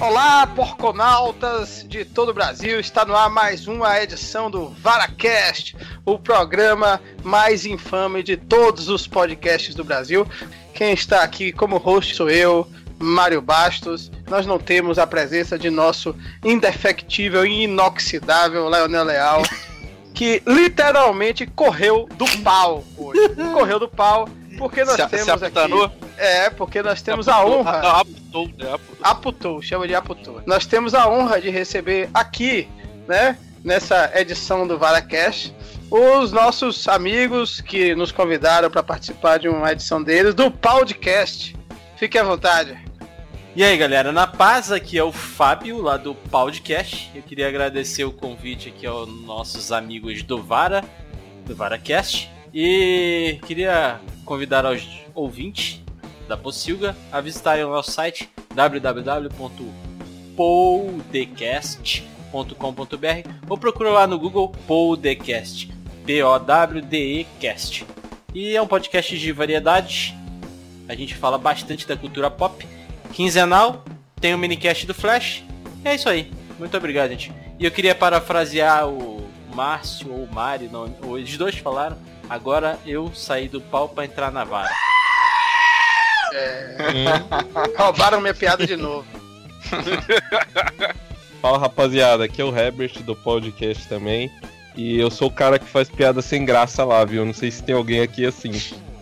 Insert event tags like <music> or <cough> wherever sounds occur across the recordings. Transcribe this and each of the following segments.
Olá, porconautas de todo o Brasil. Está no ar mais uma edição do VaraCast, o programa mais infame de todos os podcasts do Brasil. Quem está aqui como host sou eu, Mário Bastos. Nós não temos a presença de nosso indefectível e inoxidável Leonel Leal, que literalmente correu do pau hoje. Correu do pau porque nós Se- temos se aputanou? aqui. É, porque nós temos a honra. Não, aputou, né? Aputou. Aputou, chama de Aputou. Nós temos a honra de receber aqui, né, nessa edição do VaraCast, os nossos amigos que nos convidaram para participar de uma edição deles, do Podcast. Fique à vontade. E aí galera, na paz aqui é o Fábio lá do Podcast. Eu queria agradecer o convite aqui aos nossos amigos do Vara, do VaraCast. E queria convidar aos ouvintes da Pocilga a visitarem o nosso site www.podcast.com.br ou procura lá no Google Podcast, P-O-W-D-E Cast. E é um podcast de variedades. A gente fala bastante da cultura pop quinzenal, tem o minicast do Flash. É isso aí. Muito obrigado, gente. E eu queria parafrasear o Márcio ou o Mário, não, ou eles dois falaram. Agora eu saí do pau pra entrar na vara. Roubaram minha piada de novo. <laughs> Fala rapaziada, aqui é o Herbert do podcast também. E eu sou o cara que faz piada sem graça lá, viu? Não sei se tem alguém aqui assim.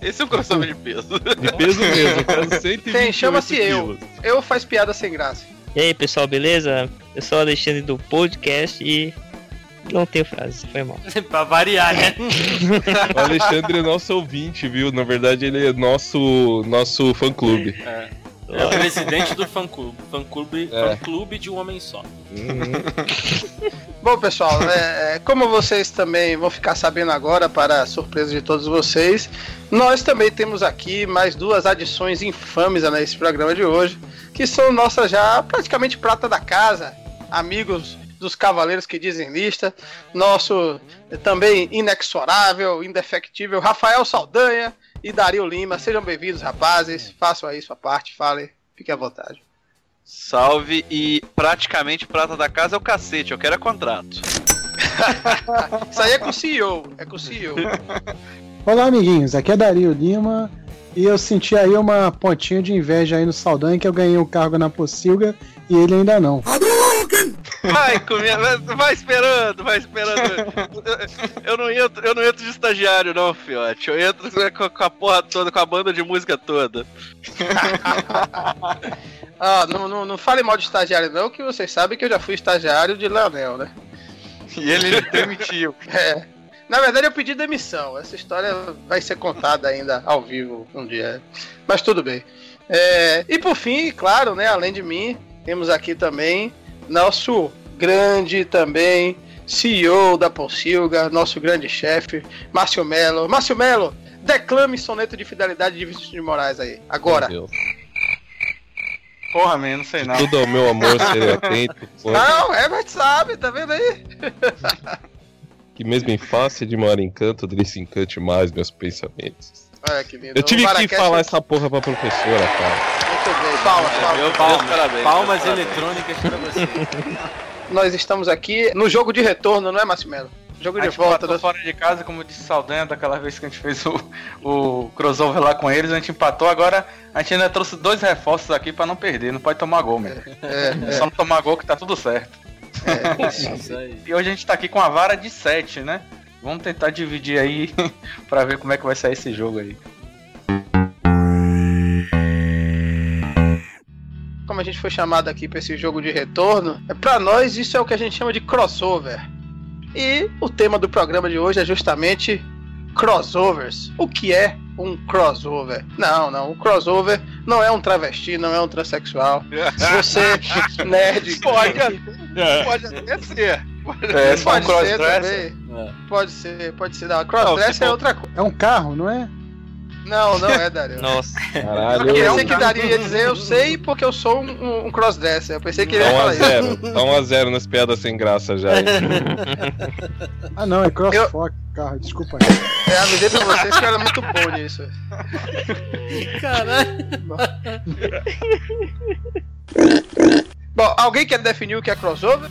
Esse é um crossover de peso. De peso mesmo, quero 128 Tem, chama-se eu. Eu faz piada sem graça. E aí pessoal, beleza? Eu sou o Alexandre do podcast e não tenho frase, foi mal. <laughs> pra variar, né? O Alexandre é nosso ouvinte, viu? Na verdade, ele é nosso, nosso fã clube. É, é o presidente do fã clube. Fã clube, É. fã clube de um homem só. <laughs> Bom, pessoal, é, é, como vocês também vão ficar sabendo agora, para a surpresa de todos vocês, nós também temos aqui mais duas adições infames nesse programa de hoje, que são nossas já praticamente prata da casa, amigos dos cavaleiros que dizem lista, nosso também inexorável, indefectível Rafael Saldanha e Dario Lima. Sejam bem-vindos, rapazes. Façam aí sua parte, falem, fiquem à vontade. Salve e praticamente prata da casa é o cacete, eu quero é contrato. <laughs> Isso aí é com o CEO, é com o CEO. Olá, amiguinhos. Aqui é Dario Lima. E eu senti aí uma pontinha de inveja aí no Saldanha que eu ganhei o cargo na Pocilga e ele ainda não. Vai, comendo, vai- esperando, vai esperando. Eu não entro, eu não entro de estagiário, não, fiote. Eu entro com, com a porra toda, com a banda de música toda. <laughs> Ah, não, não, não fale mal de estagiário, não, que vocês sabem que eu já fui estagiário de Leonel, né? E ele demitiu. É. Na verdade, eu pedi demissão. Essa história vai ser contada ainda ao vivo um dia. Mas tudo bem. É, e por fim, claro, né? Além de mim, temos aqui também nosso grande também CEO da Pocilga, nosso grande chefe, Márcio Melo. Márcio Melo, declame soneto de fidelidade de Vinícius de Moraes aí. Agora. Meu Deus. Porra, man, não sei não. Tudo ao meu amor ser atento. pô. Não, Herbert sabe, tá vendo aí? Que mesmo em face de maior encanto, dele se encante mais meus pensamentos. Olha que lindo. Eu tive que falar essa porra pra professora, cara. Muito bem, palmas, palmas. Meu Palmas, parabéns. palmas parabéns. eletrônicas pra você. <laughs> Nós estamos aqui no jogo de retorno, não é, Massimelo? Jogo A de gente volta. nós- fora de casa, como disse Saldanha, daquela vez que a gente fez o, o crossover lá com eles, a gente empatou, agora a gente ainda trouxe dois reforços aqui pra não perder, não pode tomar gol, mesmo. É, Só não tomar gol que tá tudo certo. é, isso. Isso aí. E hoje a gente tá aqui com a vara de 7, né? Vamos tentar dividir aí <laughs> pra ver como é que vai sair esse jogo aí. Como a gente foi chamado aqui para esse jogo de retorno, é para nós isso é o que a gente chama de crossover. E o tema do programa de hoje é justamente crossovers. O que é um crossover? Não, não. O crossover não é um travesti, não é um transexual. <laughs> Se você, nerd, Pode, pode <laughs> até ser. É, só um pode ser crossdresser. É. Pode ser, pode ser. Não, crossdresser Não, é outra coisa. É um carro, não é? Não, não é, Dario. <laughs> Nossa, Caralho. Eu É um pensei que. Dario ia dizer, eu sei porque eu sou um, um- um crossdresser. Eu pensei que ele ia 1 a falar isso. 0 Tá 1 a 0 nas piadas sem graça já. <laughs> Ah, não, é CrossFox, carro, desculpa aí. É, avisei pra vocês que eu era muito bom nisso. <laughs> Caralho. Bom, alguém quer definir o que é crossover?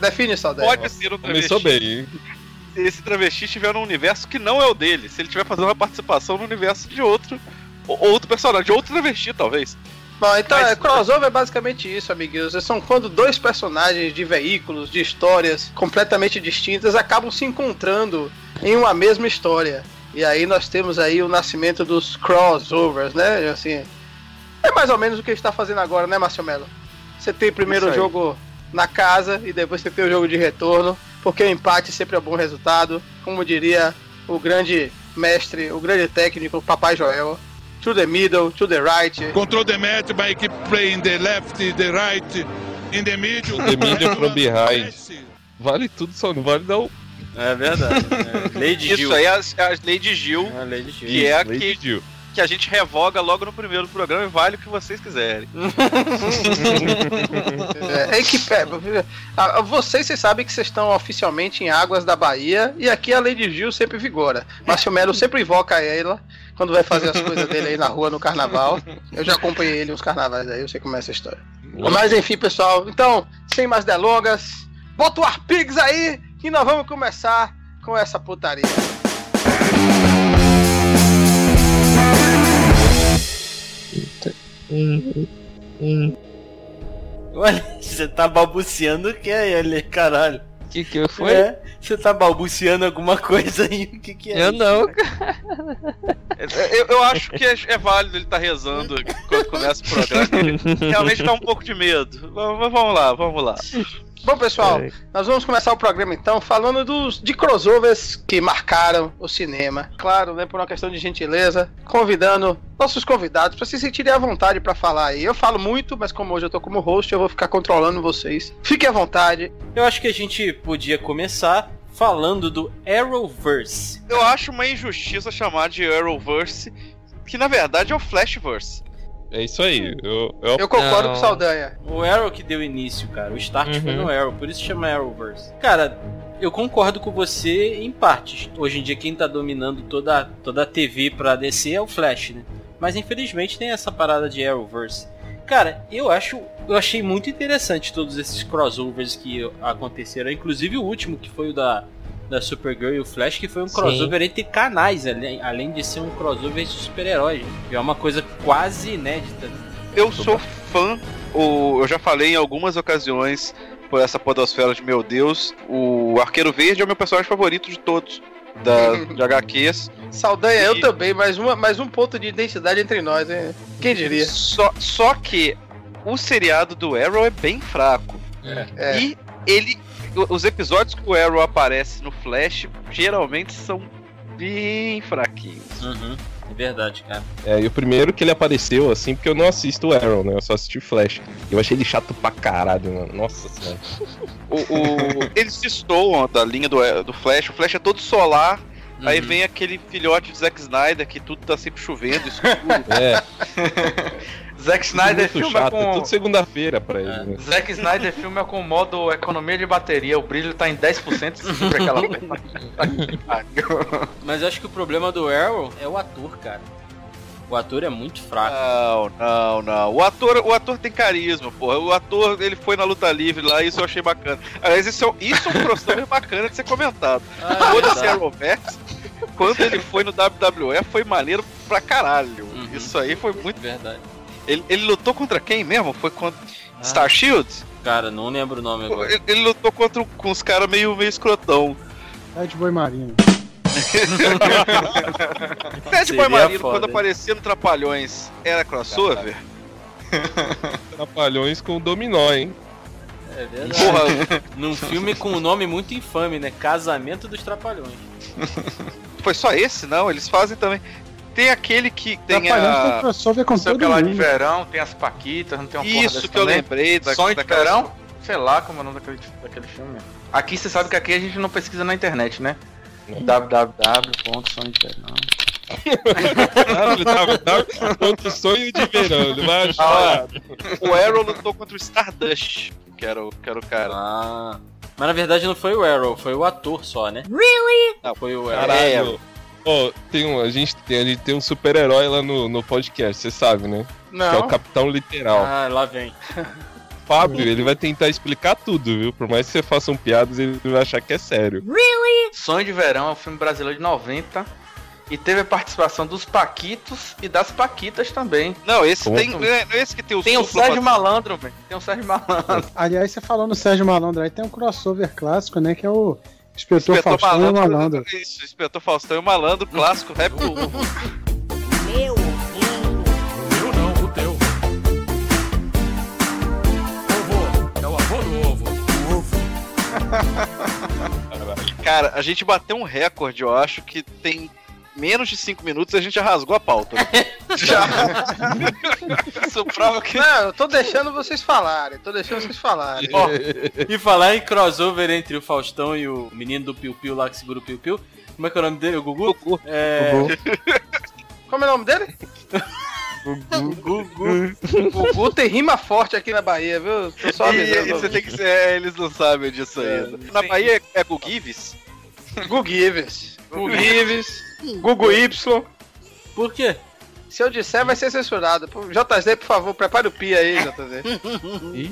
Define, Saldanha. Pode ser um travesti. Começou bem, hein? Se esse travesti estiver num universo que não é o dele. Se ele estiver fazendo uma participação no universo de outro. ou- Outro personagem, de outro travesti, talvez. Bom, então, Mas- é, crossover é basicamente isso, amiguinhos. São quando dois personagens de veículos, de histórias completamente distintas, acabam se encontrando em uma mesma história. E aí nós temos aí o nascimento dos crossovers, né? Assim, é mais ou menos o que a gente tá fazendo agora, né, Márcio Melo? Você tem primeiro o jogo na casa e depois você tem o jogo de retorno, porque o empate sempre é bom resultado. Como diria o grande mestre, o grande técnico, Papai Joel. To the middle, to the right. Control the match by keep playing the left, the right, in the middle. The middle from behind. <laughs> Vale tudo, só não vale dar o É verdade. É. Lady Isso Gil. aí é a, a Lady Gil, É a Lady Gil. que é a Lady que, Jill. Que a gente revoga logo no primeiro programa e vale o que vocês quiserem. É, é que é, vocês, vocês sabem que vocês estão oficialmente em águas da Bahia e aqui a Lady Gil sempre vigora. Márcio Melo sempre invoca ela quando vai fazer as coisas dele aí na rua no carnaval. Eu já acompanhei ele uns carnavais aí, eu sei como é essa história. Mas enfim, pessoal, então, sem mais delongas, bota o Arpigs aí e nós vamos começar com essa putaria. Olha, você tá balbuciando o que é ele, caralho? Que que foi? É, você tá balbuciando alguma coisa aí, o que que é Eu isso? não, É, Eu, eu acho que é, é válido ele estar rezando quando começa o programa. Realmente dá um pouco de medo. Vamos lá, vamos lá. Bom, pessoal, É. nós vamos começar o programa então falando dos de crossovers que marcaram o cinema. Claro, né, por uma questão de gentileza, convidando nossos convidados para se sentirem à vontade para falar aí. Eu falo muito, mas como hoje eu tô como host, eu vou ficar controlando vocês. Fiquem à vontade. Eu acho que a gente podia começar falando do Arrowverse. Eu acho uma injustiça chamar de Arrowverse, que na verdade é o Flashverse. É isso aí. Eu, eu, Eu concordo Não. com Saldanha. O Arrow que deu início, cara. O start foi Uhum. no Arrow, por isso chama Arrowverse. Cara, eu concordo com você em partes. Hoje em dia quem tá dominando toda, toda a TV pra DC é o Flash, né? Mas infelizmente tem essa parada de Arrowverse. Cara, eu acho, eu achei muito interessante todos esses crossovers que aconteceram, inclusive o último que foi o da da Supergirl e o Flash, que foi um Sim. crossover entre canais, além, além de ser um crossover de super-heróis. É uma coisa quase inédita. Eu sou fã, o, eu já falei em algumas ocasiões por essa podosfera de meu Deus, o Arqueiro Verde é o meu personagem favorito de todos. Da, <laughs> de HQs. Saldanha, eu E- também, mais, uma, mais um ponto de identidade entre nós, hein? Quem diria? Só, só que o seriado do Arrow é bem fraco. É. E ele. Os episódios que o Arrow aparece no Flash geralmente são bem fraquinhos. Uhum. É verdade, cara. é, e o primeiro que ele apareceu, assim, porque eu não assisto o Arrow, né? Eu só assisti Flash. Eu achei ele chato pra caralho, mano. Nossa senhora. O, o- <laughs> eles destoam da linha do, do Flash. O Flash é todo solar. Aí Uhum. vem aquele filhote de Zack Snyder que tudo tá sempre chovendo, escuro. É, <laughs> Zack Snyder muito filma chato. É com. tudo segunda-feira pra ele, É. né? Zack Snyder filma com modo economia de bateria. O brilho tá em 10% sobre aquela. <laughs> Mas eu acho que o problema do Arrow é o ator, cara. O ator é muito fraco. Não, não, não. O ator, o ator tem carisma, porra. O ator, ele foi na luta livre lá, isso eu achei bacana. Aliás, isso é, um- isso é um crossover <laughs> bacana de ser comentado. Ah, Foda-se verdade. Arrowverse, quando ele foi no WWE, foi maneiro pra caralho. Uhum. Isso aí foi muito... Verdade. Ele, ele lutou contra quem mesmo? Foi contra Ah. Star Shield? Cara, não lembro o nome agora. Ele, ele lutou contra com os caras meio, meio escrotão. Red Boi Marinho. <laughs> Ted Seria Boy Marino, foda, quando hein? aparecia no Trapalhões, era crossover? <laughs> Trapalhões com o dominó, hein? É verdade. Porra, Num filme com um nome muito infame, né? Casamento dos Trapalhões. foi só esse? Não, eles fazem também. Tem aquele que tem tem a... crossover com todo lá de mundo. verão, tem as Paquitas, não tem uma Isso que eu também? lembrei da, Sonho de verão? Sei lá como é o nome daquele, daquele filme. Aqui você sabe que aqui a gente não pesquisa na internet, né? Www.sonhodeverão. Outro sonho de verão, vai Ah, achar. O Arrow lutou contra o Stardust, que era o, que era o cara. Ah. Mas na verdade não foi o Arrow, foi o ator só, né? Really? Não, foi o Arrow. Caralho. Ó, tem um, a, gente tem, a gente tem um super-herói lá no, no podcast, você sabe, né? Que é o Não. Capitão Literal. Ah, lá vem. Fábio, ele vai tentar explicar tudo, viu? Por mais que você faça um piadas, ele vai achar que é sério. Sonho de Verão é um filme brasileiro de 90 e teve a participação dos Paquitos e das Paquitas também. Não, esse Como? tem. Não é não é esse que tem o Tem o Sérgio pra- Malandro, velho. Tem o Sérgio Malandro. Aliás, você falou no Sérgio Malandro aí, tem um crossover clássico, né? Que é o Inspetor, Inspetor Faustão e o Malandro. Isso, Inspetor Faustão e o Malandro, clássico, rap Meu, Eu não, o teu. Ovo, é o avô do ovo. Cara, a gente bateu um recorde, eu acho, que tem menos de 5 minutos a gente já rasgou a pauta. né? <laughs> já. <laughs> Isso prova que. Não, eu tô deixando vocês falarem, tô deixando vocês falarem. Ó, E falar em crossover entre o Faustão e o menino do Piu Piu lá que segura o Piu Piu. Como é que é o nome dele? O Gugu? É. Como é o nome dele? Gugu. <laughs> O Gugu tem rima forte aqui na Bahia, viu? Tô só e, avisando. e você tem que ser. é, eles não sabem disso ainda. Na Bahia é, é Gugives? Gugu Ives. Gugu Y. Por quê? Se eu disser, vai ser censurado. JZ, por favor, prepare o pi aí, JZ.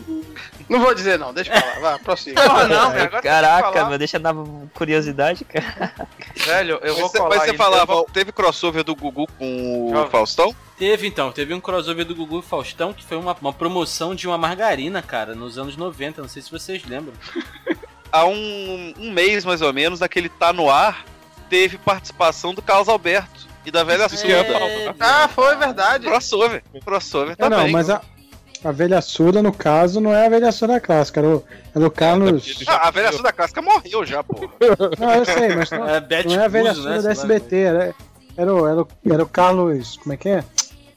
<laughs> Não vou dizer não, deixa pra lá, vai, prossiga. Porra, não. Agora tem que Caraca, falar. meu, deixa na curiosidade, cara. Velho, eu vou Mas você, colar mas você isso, falava, vou- teve crossover do Gugu com o Jovem. Faustão? Teve então, teve um crossover do Gugu e Faustão que foi uma, uma promoção de uma margarina, cara, nos anos 90. Não sei se vocês lembram. <laughs> Há um, um mês mais ou menos, naquele Tá No Ar, teve participação do Carlos Alberto e da velha surda. falar. Ah, foi verdade. Crossover. Crossover É, também. não, mas a, a velha surda, no caso, não é a velha surda clássica, era o, era o Carlos. Ah, a velha surda clássica morreu já, pô. <laughs> Não, eu sei, mas não, É, não é a velha Cuso, surda né, da. SBT, era, era, o, era, o, era o Carlos. Como é que é?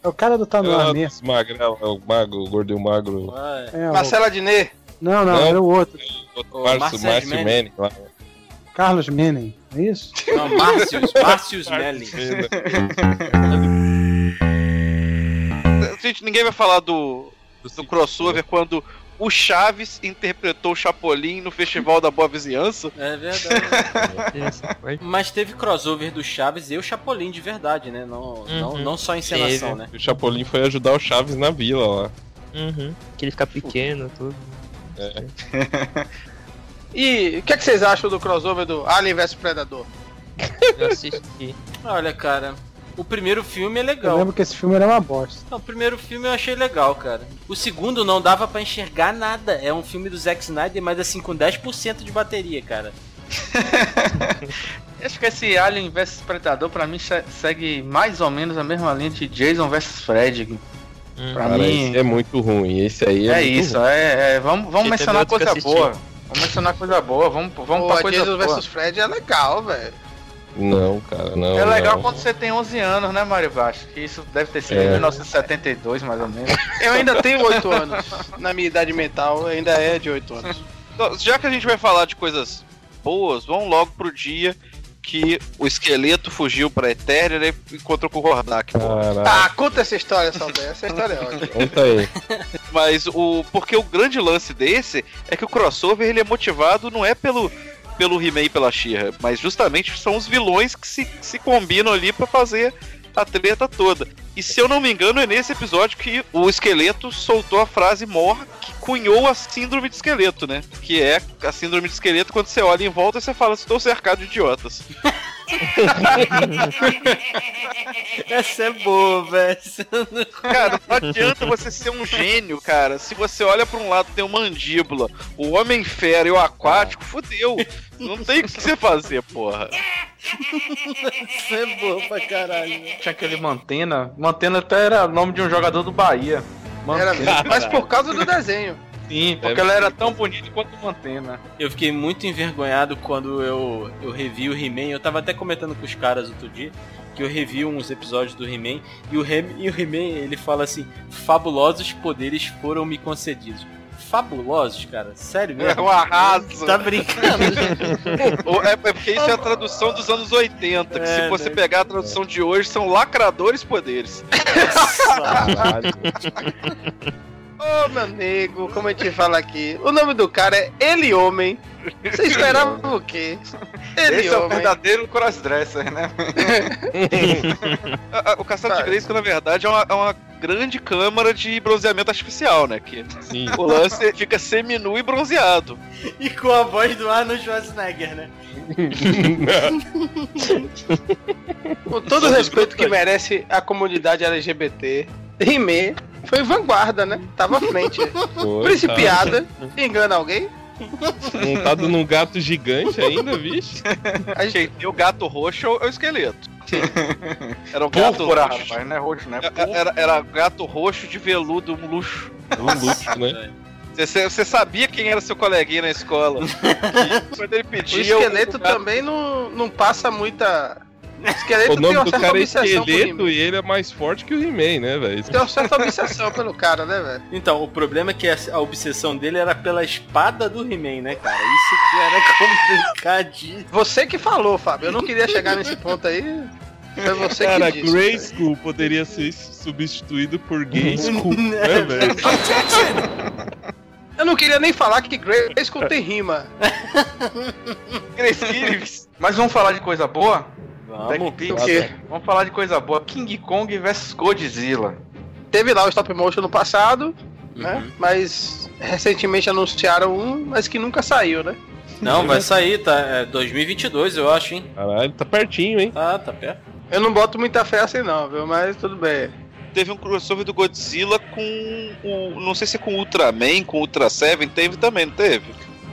É o cara do Tá no Ar mesmo. Magrelo, é o mago, o gordo e o magro. É. É, o- Marcela Diné. não, não, Não. era o outro. O Márcio, Marcelo Márcio Manning. Manning lá. Carlos Menem, é isso? <laughs> Não, Márcios, <laughs> Márcios Melling. <laughs> Gente, ninguém vai falar do, do crossover quando o Chaves interpretou o Chapolin no Festival da Boa Vizinhança. É verdade. Mas teve crossover do Chaves e o Chapolin de verdade, né? Não, não, não só encenação, Teve. né? O Chapolin foi ajudar o Chaves na vila lá. Uhum. Que ele fica pequeno, tudo. E o que, é que vocês acham do crossover do Alien vs Predador? Eu assisti. Olha, cara, o primeiro filme é Eu legal. lembro que esse filme era uma bosta. Não, o primeiro filme eu achei legal, cara. O segundo não dava pra enxergar nada. É um filme do Zack Snyder, mas assim, com 10% de bateria, cara. <laughs> Acho que esse Alien vs Predador pra mim se- segue mais ou menos a mesma linha de Jason vs Fred. Hum. Pra Cara, mim esse é muito ruim. Esse aí é, é, muito isso, ruim. é, é, vamos, vamos mencionar coisa eu boa. Vamos mencionar coisa boa, vamos, vamos Pô, pra coisa Jesus boa. vs Fred é legal, velho. Não, cara, não. É legal não. quando você tem 11 anos, né, Mário Baixo? Que isso deve ter sido É. em 1972, mais ou menos. <laughs> Eu ainda tenho 8 anos. Na minha idade mental, ainda é de 8 anos. Então, já que a gente vai falar de coisas boas, vamos logo pro dia que o esqueleto fugiu pra Eternia e encontrou com o Hordak. Ah, conta essa história, Saldanha. Essa história é <laughs> ótima. conta aí. Mas o. Porque o grande lance desse é que o crossover ele é motivado não é pelo. Pelo He-Man e pela She-Ra, mas justamente são os vilões que se, se combinam ali pra fazer a treta toda. E se eu não me engano, é nesse episódio que o esqueleto soltou a frase mor que cunhou a síndrome de esqueleto, né? Que é a síndrome de esqueleto quando você olha em volta e você fala, estou cercado de idiotas. <laughs> Essa é boa, velho. Cara, não adianta você ser um gênio, cara. Se você olha pra um lado tem o mandíbula, o homem fera e o aquático, fudeu. Não tem o que você fazer, porra. <laughs> Essa é boa pra caralho. Tinha aquele Mantena. Mantena até era nome de um jogador do Bahia. Era Mantena. Mas por causa do desenho. Sim, porque ela era tão bonita quanto Mantena. Eu fiquei muito envergonhado quando eu, eu revi o He-Man. Eu tava até comentando com os caras outro dia que eu revi uns episódios do He-Man e o He- e o He-Man ele fala assim: fabulosos poderes foram me concedidos. Fabulosos, cara? Sério É mesmo? um arraso. Tá brincando? É, é porque isso é a tradução dos anos 80, que É, se você né? pegar a tradução de hoje, são lacradores poderes. Caralho. <laughs> Ô, meu amigo, como a gente fala aqui. O nome do cara é Ele Homem. Você esperava o quê? Ele, Esse é o homem. verdadeiro crossdresser, né? <laughs> O Castelo de. Grayskull, na verdade, é uma, é uma grande câmara de bronzeamento artificial, né? Que Sim. o lance fica seminu e bronzeado. E com a voz do Arnold Schwarzenegger, né? Com todo o respeito que merece a comunidade LGBT, He-Man foi vanguarda, né? Tava à frente. <laughs> Foi, Principiada, engana alguém. tá Montado num gato gigante ainda, vixe. A gente- Quem tem o gato roxo é o- é o esqueleto. Era um gato roxo. rapaz, não é roxo, né? É- Era, era gato roxo de veludo, um luxo. Um luxo, né? Você, você sabia quem era seu coleguinha na escola. E <laughs> quando ele O pedia. esqueleto gato- também não, não passa muita. O esqueleto O tem nome uma do certa cara é esqueleto e ele é mais forte que o He-Man, né, velho? Tem uma certa obsessão pelo cara, né, velho? Então, o problema é que a, obsessão dele era pela espada do He-Man, né, cara? Isso que era <laughs> complicadíssimo. Você que falou, Fábio. Eu não queria chegar nesse ponto aí. Foi você Cara, que disse. Grey School poderia ser substituído por Gay School, <laughs> né, É, velho? Eu não queria nem falar que Grayskull tem rima. Cresci. Mas vamos falar de coisa boa? Vamos. O? Vamos falar de coisa boa. King Kong vs Godzilla. Teve lá o stop motion no passado, né? Uhum. Mas recentemente anunciaram um, mas que nunca saiu, né? Não, vai sair, tá? É 2022, eu acho, hein? Caralho, tá pertinho, hein? Ah, tá perto. Eu não boto muita fé assim não, viu? Mas tudo bem. Teve um crossover do Godzilla com o. Não sei se é com o Ultraman, com o Ultra Seven, teve também, não teve?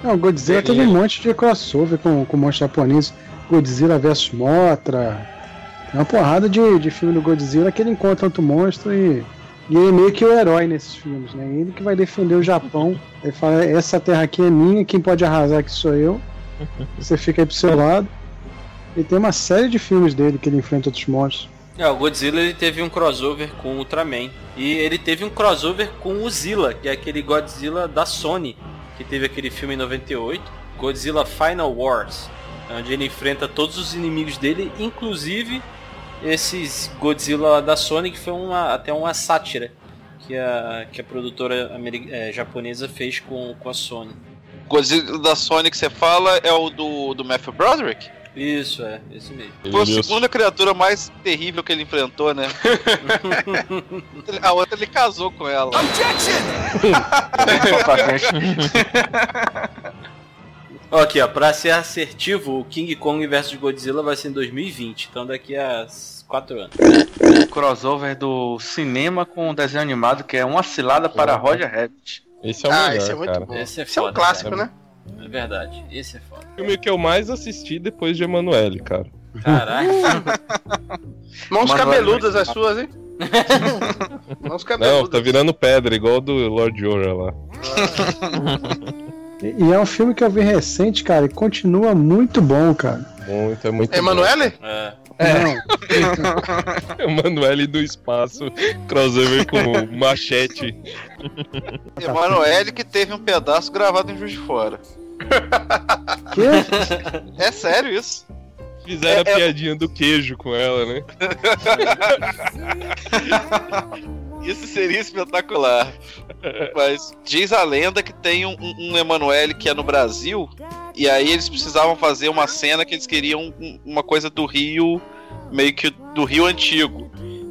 Não, Godzilla teve um monte de crossover com, com monstros japoneses. Godzilla vs Mothra. Tem uma porrada de, de filme do Godzilla que ele encontra outro monstro e, e ele é meio que o herói nesses filmes, né? Ele que vai defender o Japão. <laughs> Ele fala, essa terra aqui é minha, quem pode arrasar aqui sou eu. <laughs> Você fica aí pro seu lado. E tem uma série de filmes dele que ele enfrenta outros monstros. É, o Godzilla ele teve um crossover com o Ultraman. E ele teve um crossover com o Zilla, que é aquele Godzilla da Sony, que teve aquele filme em 98, Godzilla Final Wars, onde ele enfrenta todos os inimigos dele, inclusive esses Godzilla da Sony, que foi uma, até uma sátira que a, que a produtora eh, japonesa fez com, com a Sony. Godzilla da Sony que você fala é o do, do Matthew Broderick? Isso, é, esse mesmo. Foi a segunda criatura mais terrível que ele enfrentou, né? <laughs> a outra ele casou com ela. Ó, <laughs> <laughs> aqui, ó, pra ser assertivo, o King Kong vs Godzilla vai ser em 2020, então daqui a 4 anos. Crossover do cinema com o desenho animado, que é uma cilada para Roger Rabbit. Esse é o ah, melhor, esse é muito cara. bom. Esse é Esse é um foda, clássico, cara. né? É verdade, esse é foda. O filme que eu mais assisti depois de Emanuele, cara. Caraca. <laughs> Mãos Manuel cabeludas as suas, hein? <laughs> Mãos Não, cabeludas. tá virando pedra, igual do Lord Jorah lá. <laughs> E, e é um filme que eu vi recente, cara, e continua muito bom, cara. Muito, é muito Emanuele? É. Não, bom. <laughs> Emanuele do espaço, crossover com machete. Emanuele que teve um pedaço gravado em Juiz de Fora. <laughs> que? É sério isso? Fizeram É- a piadinha do queijo com ela, né? <laughs> Isso seria espetacular. Mas diz a lenda que tem um, um, Emanuele que é no Brasil. E aí eles precisavam fazer uma cena que eles queriam um- uma coisa do Rio, meio que do Rio Antigo.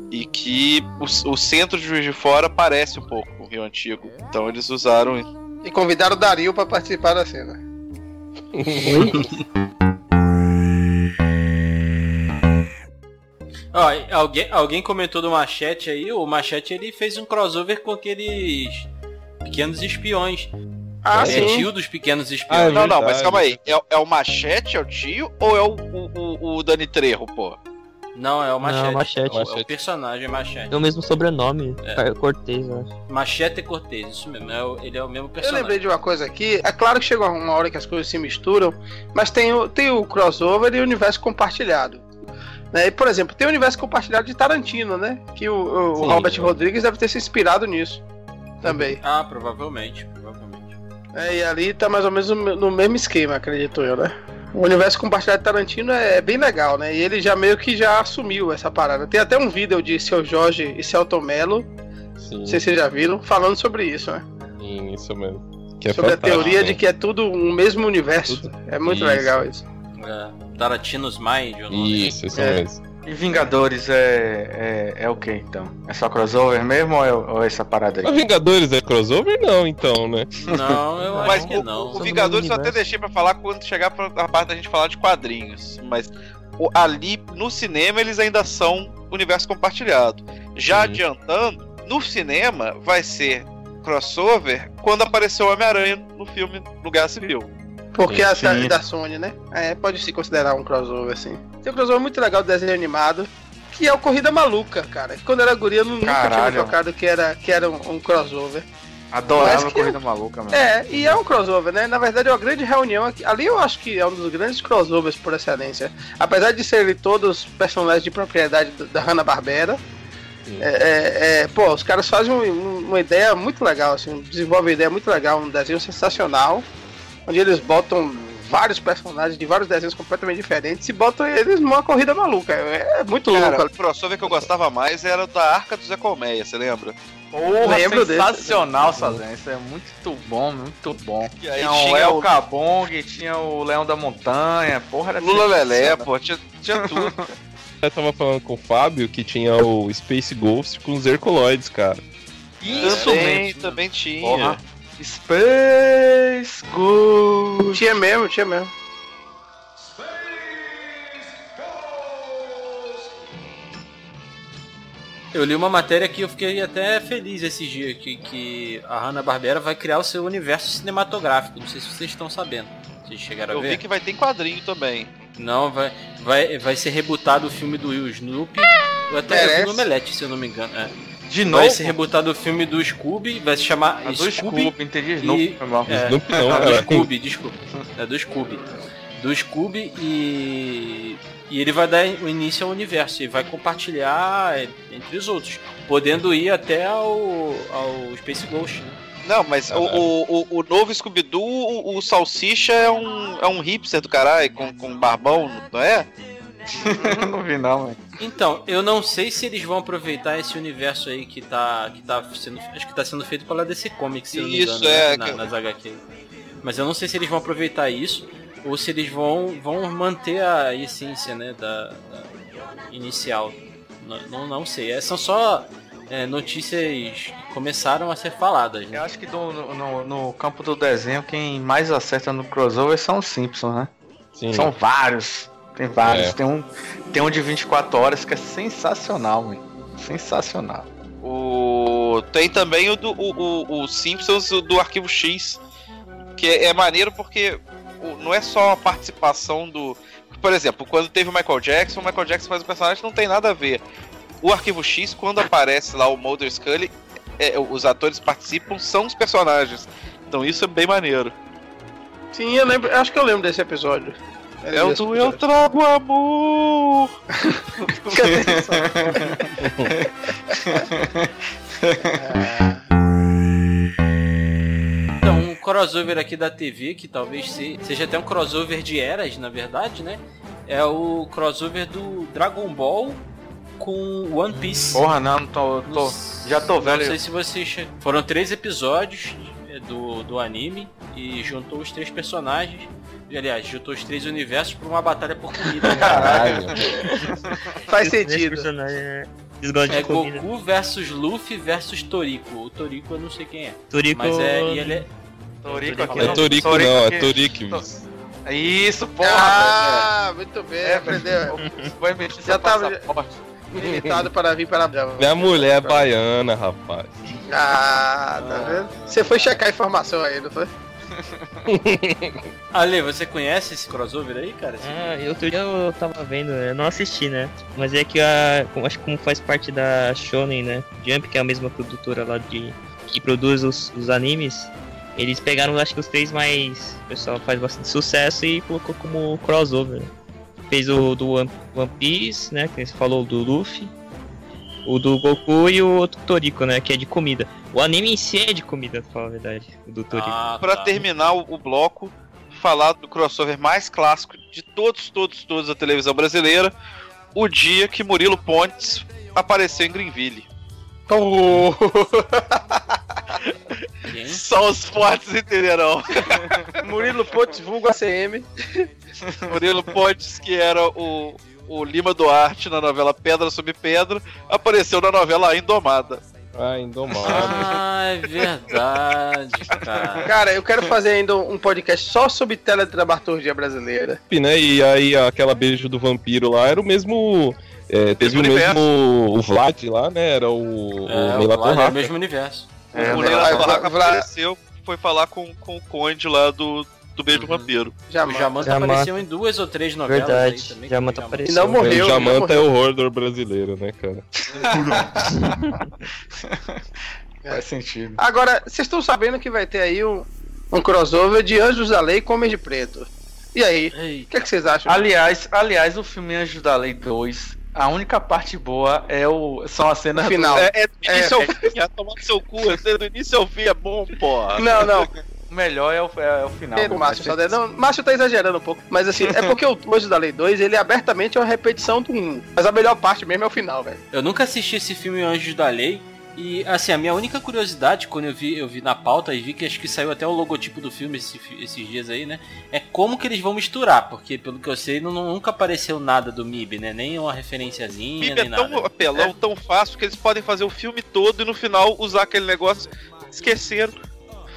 E que o, o centro de Juiz de Fora parece um pouco com o Rio Antigo. Então eles usaram. E convidaram o Dario pra participar da cena. <laughs> Ó, alguém, alguém comentou do Machete aí, o Machete ele fez um crossover com aqueles pequenos espiões. Ah, ele é sim. tio dos pequenos Ah, é espiões. não, não, mas calma aí. É, é o Machete, é o tio, ou é o, o, o- o Dani Trejo, pô? Não, é o Machete. Não, Machete. É o- É o Machete. personagem Machete. Tem o mesmo sobrenome, é. Cortez, eu acho. Machete Cortez, isso mesmo. É o- ele é o mesmo Eu personagem. lembrei de uma coisa aqui. É claro que chegou uma hora que as coisas se misturam, mas tem o, tem o crossover e o universo compartilhado. Né? E, por exemplo, tem o universo compartilhado de Tarantino, né? Que o, o Sim. Robert Rodrigues deve ter se inspirado nisso também. Ah, provavelmente, provavelmente. É, e ali tá mais ou menos no, no mesmo esquema, acredito eu, né? O universo compartilhado de Tarantino é bem legal, né? E ele já meio que já assumiu essa parada. Tem até um vídeo de Seu Jorge e Celton Mello, Sim, não sei se vocês já viram, falando sobre isso, né? sim, isso mesmo. É Sobre a teoria de que é tudo um mesmo universo. Tudo. É muito Isso. legal isso. É, o nome. Isso, isso É. mesmo. E Vingadores é, é, é o que então? É só crossover mesmo ou é, ou é essa parada Mas aí? Vingadores é crossover? Não, então, né? Não, eu Mas acho que o, não. o Vingadores eu até deixei pra falar quando chegar pra a parte da gente falar de quadrinhos. Mas o- ali no cinema eles ainda são universo compartilhado. Já Sim. adiantando, no cinema vai ser crossover quando apareceu o Homem-Aranha no filme no Guerra Civil. Porque Sim, a da Sony, né? É, pode se considerar um crossover, assim. Tem um crossover muito legal do desenho animado, que é o Corrida Maluca, cara. Quando eu era guria, eu nunca tinha Caralho. tocado que era, que era um, um crossover. Adorava Corrida Maluca, mano. É, e é um crossover, né? Na verdade é uma grande reunião aqui. Ali eu acho que é um dos grandes crossovers por excelência. Apesar de serem todos personagens de propriedade da Hanna-Barbera. É, é, é, pô, os caras fazem um- um- uma ideia muito legal, assim, desenvolvem uma ideia muito legal, um desenho sensacional, onde eles botam vários personagens de vários desenhos completamente diferentes e botam eles numa corrida maluca. É, é muito Cara, louco. o crossover que eu gostava mais era o da Arca do Zé Colmeia, você lembra? Porra, Lembro sensacional, Sazan. Isso é muito bom, muito bom. E aí Tinha o tinha El o- Cabong, tinha o Leão da Montanha, porra, era Lula Lelé, pô, tinha, tinha tudo. <laughs> Eu tava falando com o Fábio que tinha o Space Ghost com os Herculoides, cara. Isso também, mesmo. também tinha. Porra. Space Ghost. Tinha mesmo, tinha mesmo. Eu li uma matéria que eu fiquei até feliz esse dia, que, que a Hanna-Barbera vai criar o seu universo cinematográfico. Não sei se vocês estão sabendo. Vocês chegaram Eu a ver? vi que vai ter quadrinho também. Não, vai, vai, vai ser rebutado o filme do Will Snoopy. Eu até eu vi no Omelete, se eu não me engano. É. De novo? Vai ser rebutado o filme do Scooby, vai se chamar A do Scooby. Scooby, entendi. Snoopy, foi mal. É, Snoopy não, do cara. Scooby, desculpa. É do Scooby. Do Scooby e. E ele vai dar o início ao universo e vai compartilhar entre os outros. Podendo ir até ao, ao Space Ghost, né? Não, mas o, o, o, o novo Scooby-Doo, o, o Salsicha é um, é um hipster do caralho, com, com barbão, não é? <laughs> não vi não, mano. Então, eu não sei se eles vão aproveitar esse universo aí que tá, que tá sendo. Acho que tá sendo feito pela DC Comics, se eu não me Isso, engano, é, né, na- que- nas HQ. Mas eu não sei se eles vão aproveitar isso ou se eles vão, vão manter a essência, né, da, da inicial. Não, não, não sei. É, são só é, notícias que começaram a ser faladas. Eu Né? acho que do- no, no- no campo do desenho, quem mais acerta no crossover são os Simpsons, né? Sim. São vários. Tem vários. É. Tem, um, tem um de 24 horas que é sensacional, mano. Sensacional. O... Tem também o do o, o- o Simpsons do Arquivo X, que é, é maneiro porque o- não é só a participação do. Por exemplo, quando teve o Michael Jackson, o Michael Jackson faz um personagem que não tem nada a ver. O Arquivo X, quando aparece lá o Mulder Scully, é, os atores participam, são os personagens. Então isso é bem maneiro. Sim, eu lembro. Acho que eu lembro desse episódio. É o do Eu Trago Amor! <laughs> Então, um crossover aqui da TV, que talvez se- seja até um crossover de eras, na verdade, né? É o crossover do Dragon Ball com One Piece. Porra, não, não tô, tô- Não já tô velho. Não sei se vocês. Foram três episódios é, do, do anime e juntou os três personagens. E, aliás, juntou os três universos pra uma batalha por comida. Caralho. <laughs> Faz sentido. né? É comida. Goku versus Luffy versus Toriko. O Toriko eu não sei quem é. Torico. Mas é. E ele é. Torico aqui. É não- Torico não, é Torico. Isso, porra. Ah, muito bem, É, aprendeu. velho. Vai mexer Já tava-. Limitado para vir para. Minha mulher é baiana, rapaz. Ah, tá vendo? Você foi checar a informação aí, não foi? <laughs> Ale, você conhece esse crossover aí, cara? Ah, outro dia eu tava vendo, eu não assisti, né? Mas é que a. Acho que como faz parte da Shonen, né? Jump, que é a mesma produtora lá de. que produz os, os animes. Eles pegaram, acho que os três mais. O pessoal faz bastante sucesso e colocou como crossover. Fez o do One Piece, né? Que você falou do Luffy. O do Goku e o outro Toriko, né? Que é de comida. O anime em si é de comida, pra falar a verdade. O do Toriko. Ah, Pra tá. terminar o, bloco, falar do crossover mais clássico de todos, todos, todos da televisão brasileira, o dia que Murilo Pontes apareceu em Greenville. Oh. <laughs> Só os fortes entenderão. <laughs> Murilo Potts, vulgo ACM. Murilo Pontes, que era o, o Lima Duarte na novela Pedra sobre Pedra, apareceu na novela A Indomada. Ah, indomado. Ah, é verdade, cara. Cara, eu quero fazer ainda um podcast só sobre teledramaturgia brasileira. né? E aí aquela beijo do vampiro lá era o mesmo. é, teve o mesmo. O Vlad lá, né? Era o. É, o o Leila Vlad é o Torraca. mesmo universo. É, o? Leila Torraca apareceu, foi falar com, com o Conde lá do, do Beijo do Uhum. Vampiro. Jamanta Jamanta. apareceu em duas ou três novelas Verdade, aí também. Jamanta o apareceu. E não morreu. o Jamanta não é o Hordor brasileiro, né, cara? <laughs> Faz sentido. Agora, vocês estão sabendo que vai ter aí um, um crossover de Anjos da Lei com Homem de Preto. E aí, o que, é que vocês acham? Aliás, aliás, o filme Anjos da Lei 2, a única parte boa é o, são as cenas final. É, é do É. é seu cu, é do início ao fim é bom, porra. Não, não. <laughs> O melhor é o, é o final. É, o Márcio, só der- não, Márcio tá exagerando um pouco. Mas assim, <laughs> é porque o Anjos da Lei 2, ele abertamente é uma repetição do 1. Mas a melhor parte mesmo é o final, velho. Eu nunca assisti esse filme Anjos da Lei. E assim, a minha única curiosidade, quando eu vi, eu vi na pauta e vi que acho que saiu até o logotipo do filme esse esses dias aí, né? É como que eles vão misturar, porque pelo que eu sei, não, nunca apareceu nada do MIB, né? Nem uma referenciazinha, Mib nem é tão nada. apelão, tão fácil, que eles podem fazer o filme todo e no final usar aquele negócio. Esqueceram.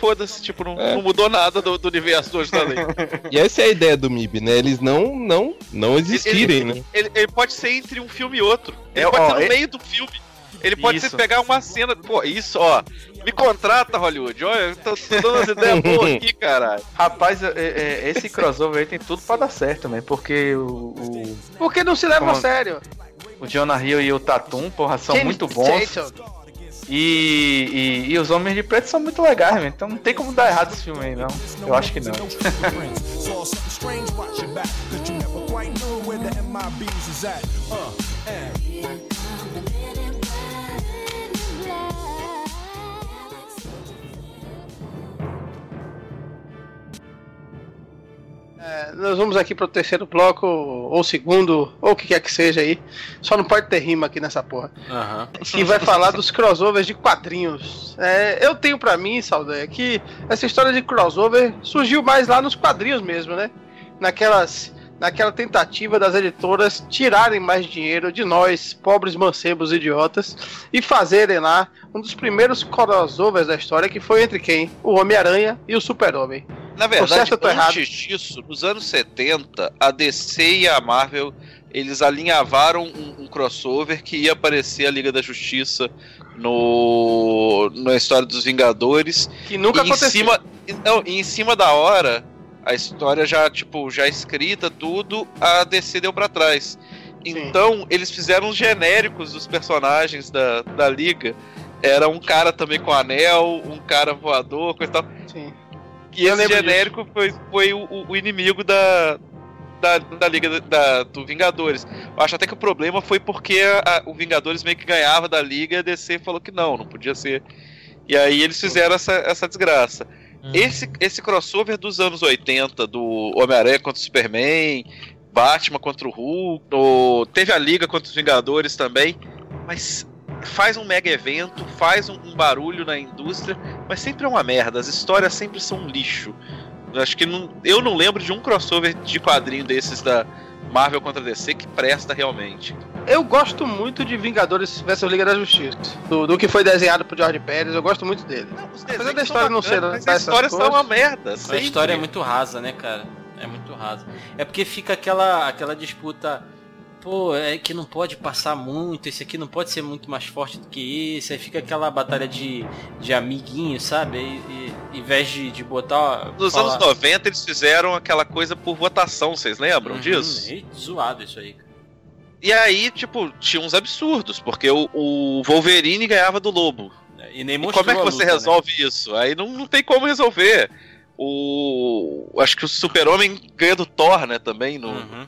Foda-se, tipo, não, É. não mudou nada do, do universo do Anjos da Lei. E essa é a ideia do MIB, né? Eles não, não, não existirem, né? Ele, ele pode ser entre um filme e outro. Ele É, pode ó, ser no é- meio do filme. Ele pode Isso. ser pegar uma cena. Pô, isso, ó. Me contrata, Hollywood. Olha, eu tô, tô dando umas ideias <laughs> boas aqui, caralho. Rapaz, é- é- esse crossover aí tem tudo pra dar certo, né? Porque o, o, Por que não se levam a Como- sério? o Jonah Hill e o Tatum, porra, são muito bons. Tatum. E, e, e os Homens de Preto são muito legais, velho. Então não tem como dar errado esse filme aí, não. Eu acho que não. É, nós vamos aqui pro terceiro bloco, ou segundo, ou o que quer que seja aí. Só não pode ter rima aqui nessa porra. Aham. que vai falar dos crossovers de quadrinhos. É, eu tenho pra mim, Saldanha, que essa história de crossover surgiu mais lá nos quadrinhos mesmo, né? Naquelas, naquela tentativa das editoras tirarem mais dinheiro de nós, pobres mancebos idiotas, e fazerem lá um dos primeiros crossovers da história, que foi entre quem? O Homem-Aranha e o Super-Homem. Na verdade, tô errado? antes disso, nos anos 70, a DC e a Marvel eles alinhavaram um, um crossover que ia aparecer a Liga da Justiça no na história dos Vingadores Que nunca e em aconteceu. cima e- não, e em cima da hora a história já tipo já escrita tudo a DC deu pra trás então eles fizeram os genéricos dos personagens da, da liga era um cara também com anel um cara voador coisa e tal Sim. E Eu esse lembro genérico foi, foi o, o inimigo da, da, da Liga da, do Vingadores. Eu acho até que o problema foi porque a- o Vingadores meio que ganhava da Liga e a DC falou que não, não podia ser. E aí eles fizeram essa, essa desgraça. Esse, esse crossover dos anos 80, do Homem-Aranha contra o Superman, Batman contra o Hulk, o- teve a Liga contra os Vingadores também, mas faz um mega evento, faz um, um barulho na indústria, mas sempre é uma merda, as histórias sempre são um lixo. Eu acho que não, eu não lembro de um crossover de quadrinho desses da Marvel contra DC que presta realmente. Eu gosto muito de Vingadores vs Liga da Justiça. Do, do que foi desenhado por George Pérez, eu gosto muito dele. Apesar da história não ser mas as histórias são uma merda. A sempre. história é muito rasa, né, cara? É muito rasa. É porque fica aquela, aquela disputa. Pô, é que não pode passar muito, esse aqui não pode ser muito mais forte do que esse. Aí fica aquela batalha de, de amiguinho, sabe? E, e, em vez de, de botar. Nos falar- anos 90 eles fizeram aquela coisa por votação, vocês lembram Uhum, disso? e zoado isso aí. E aí, tipo, tinha uns absurdos, porque o, o Wolverine ganhava do Lobo. E nem E mostrou como é que você luta, né? resolve isso? Aí não, não tem como resolver. O. Acho que o Super-Homem ganha do Thor, né, também. No... Uhum.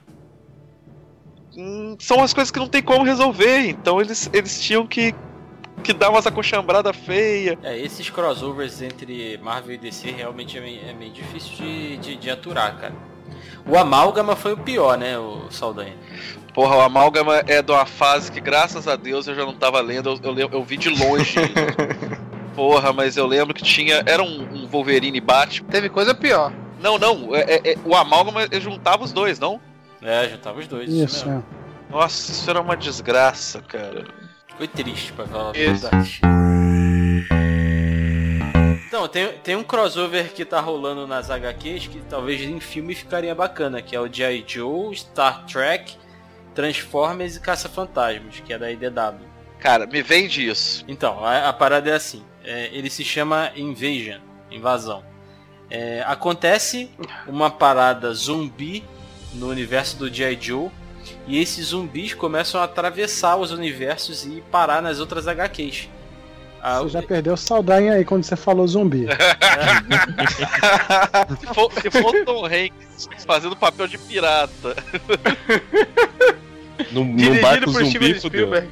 Hum, São as coisas que não tem como resolver. Então eles, eles tinham que, que dar umas acochambradas feias. É, esses crossovers entre Marvel e DC realmente é meio, é meio difícil de, de, de aturar, cara. O Amálgama foi o pior, né, o Saldanha? Porra, o Amálgama é de uma fase que, graças a Deus, eu já não tava lendo. Eu, eu, eu vi de longe. <laughs> Porra, mas eu lembro que tinha. Era um, um Wolverine Batman. Teve coisa pior. Não, não. é- é- é- o Amálgama ele juntava os dois, não? É, juntava os dois. Isso, mesmo. é. Nossa, isso era uma desgraça, cara. Foi triste, pra falar Isso. verdade. Então, tem, tem um crossover que tá rolando nas HQs que talvez em filme ficaria bacana, que é o G.I. Joe, Star Trek, Transformers e Caça-Fantasmas, que é da IDW. Cara, me vende isso. Então, a, a parada é assim. é, ele se chama Invasion, invasão. É, acontece uma parada zumbi no universo do G.I. Joe e esses zumbis começam a atravessar os universos e parar nas outras HQs. Ah, Você já perdeu o saudade aí quando você falou zumbi. <laughs> se, for, se for o Tom Hanks fazendo papel de pirata. No, no Dirigido barco por zumbi, Steven fudeu. Spielberg.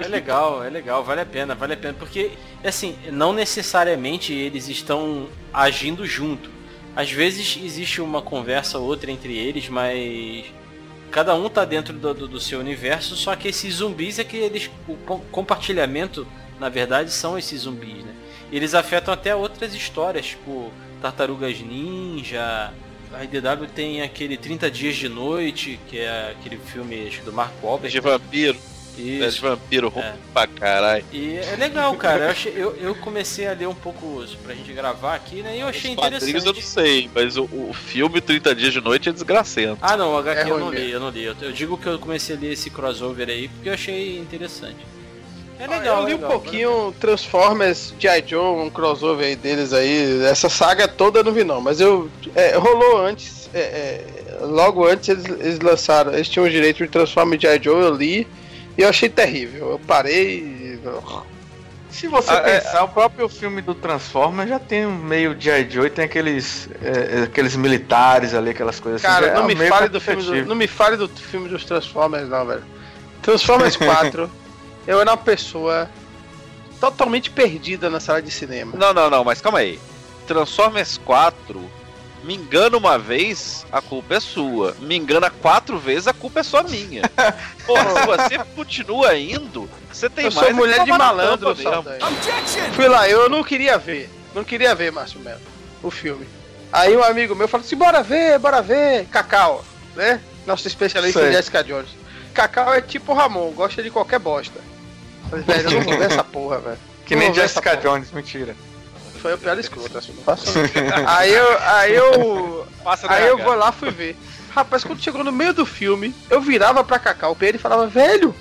É legal, é legal, vale a pena, vale a pena. Porque, assim, não necessariamente eles estão agindo junto. Às vezes existe uma conversa ou outra entre eles, mas cada um tá dentro do, do- do seu universo, só que esses zumbis é que eles. O co- compartilhamento, na verdade, são esses zumbis, né? Eles afetam até outras histórias, tipo Tartarugas Ninja. A IDW tem aquele 30 Dias de Noite, que é aquele filme acho, do Mark Wahlberg. De vampiro. Isso. É de vampiro, roupa É. pra caralho. E é legal, cara. Eu, achei- eu, eu comecei a ler um pouco pra gente gravar aqui, né? E eu achei Os quadrinhos eu não interessante. sei, mas o, o filme 30 Dias de Noite é desgracento. Ah, não, o HQ É eu não li, eu não li. Eu, eu digo que eu comecei a ler esse crossover aí porque eu achei interessante. É Ah, legal, eu li legal, um pouquinho Transformers, G.I. Joe, um crossover aí deles aí. Essa saga toda eu não vi não, mas eu. é, rolou antes. é, é, logo antes eles, eles lançaram. Eles tinham o direito de Transformers G.I. Joe, eu li. E eu achei terrível. Eu parei e. Se você Ah, é- pensar, o próprio filme do Transformers já tem um meio G.I. Joe e tem aqueles, é, é, aqueles militares ali, aquelas coisas Cara, assim. não já me é meio fale do filme do, não me fale do filme dos Transformers não, velho. Transformers <laughs> 4, eu era uma pessoa totalmente perdida na sala de cinema. Não, não, não, mas calma aí. Transformers 4, me engana uma vez, a culpa é sua. Me engana quatro vezes, a culpa é só minha. <laughs> Porra, se você continua indo, você tem eu mais. sou é mulher de malandro! Fui lá, eu não queria ver. Não queria ver, Márcio Melo, o filme. Aí um amigo meu falou assim: bora ver, bora ver. Cacau, né? Nosso especialista Sei. em Jessica Jones. Cacau é tipo o Ramon, gosta de qualquer bosta. Falei, velho, eu não vou ver essa porra, velho. Que nem Jessica. Jones, mentira. Foi o pior escroto, assim. <laughs> Aí eu. Aí eu. Passa Aí eu vou lá, fui ver. Rapaz, quando chegou no meio do filme, eu virava pra Cacau Pedro e falava, velho,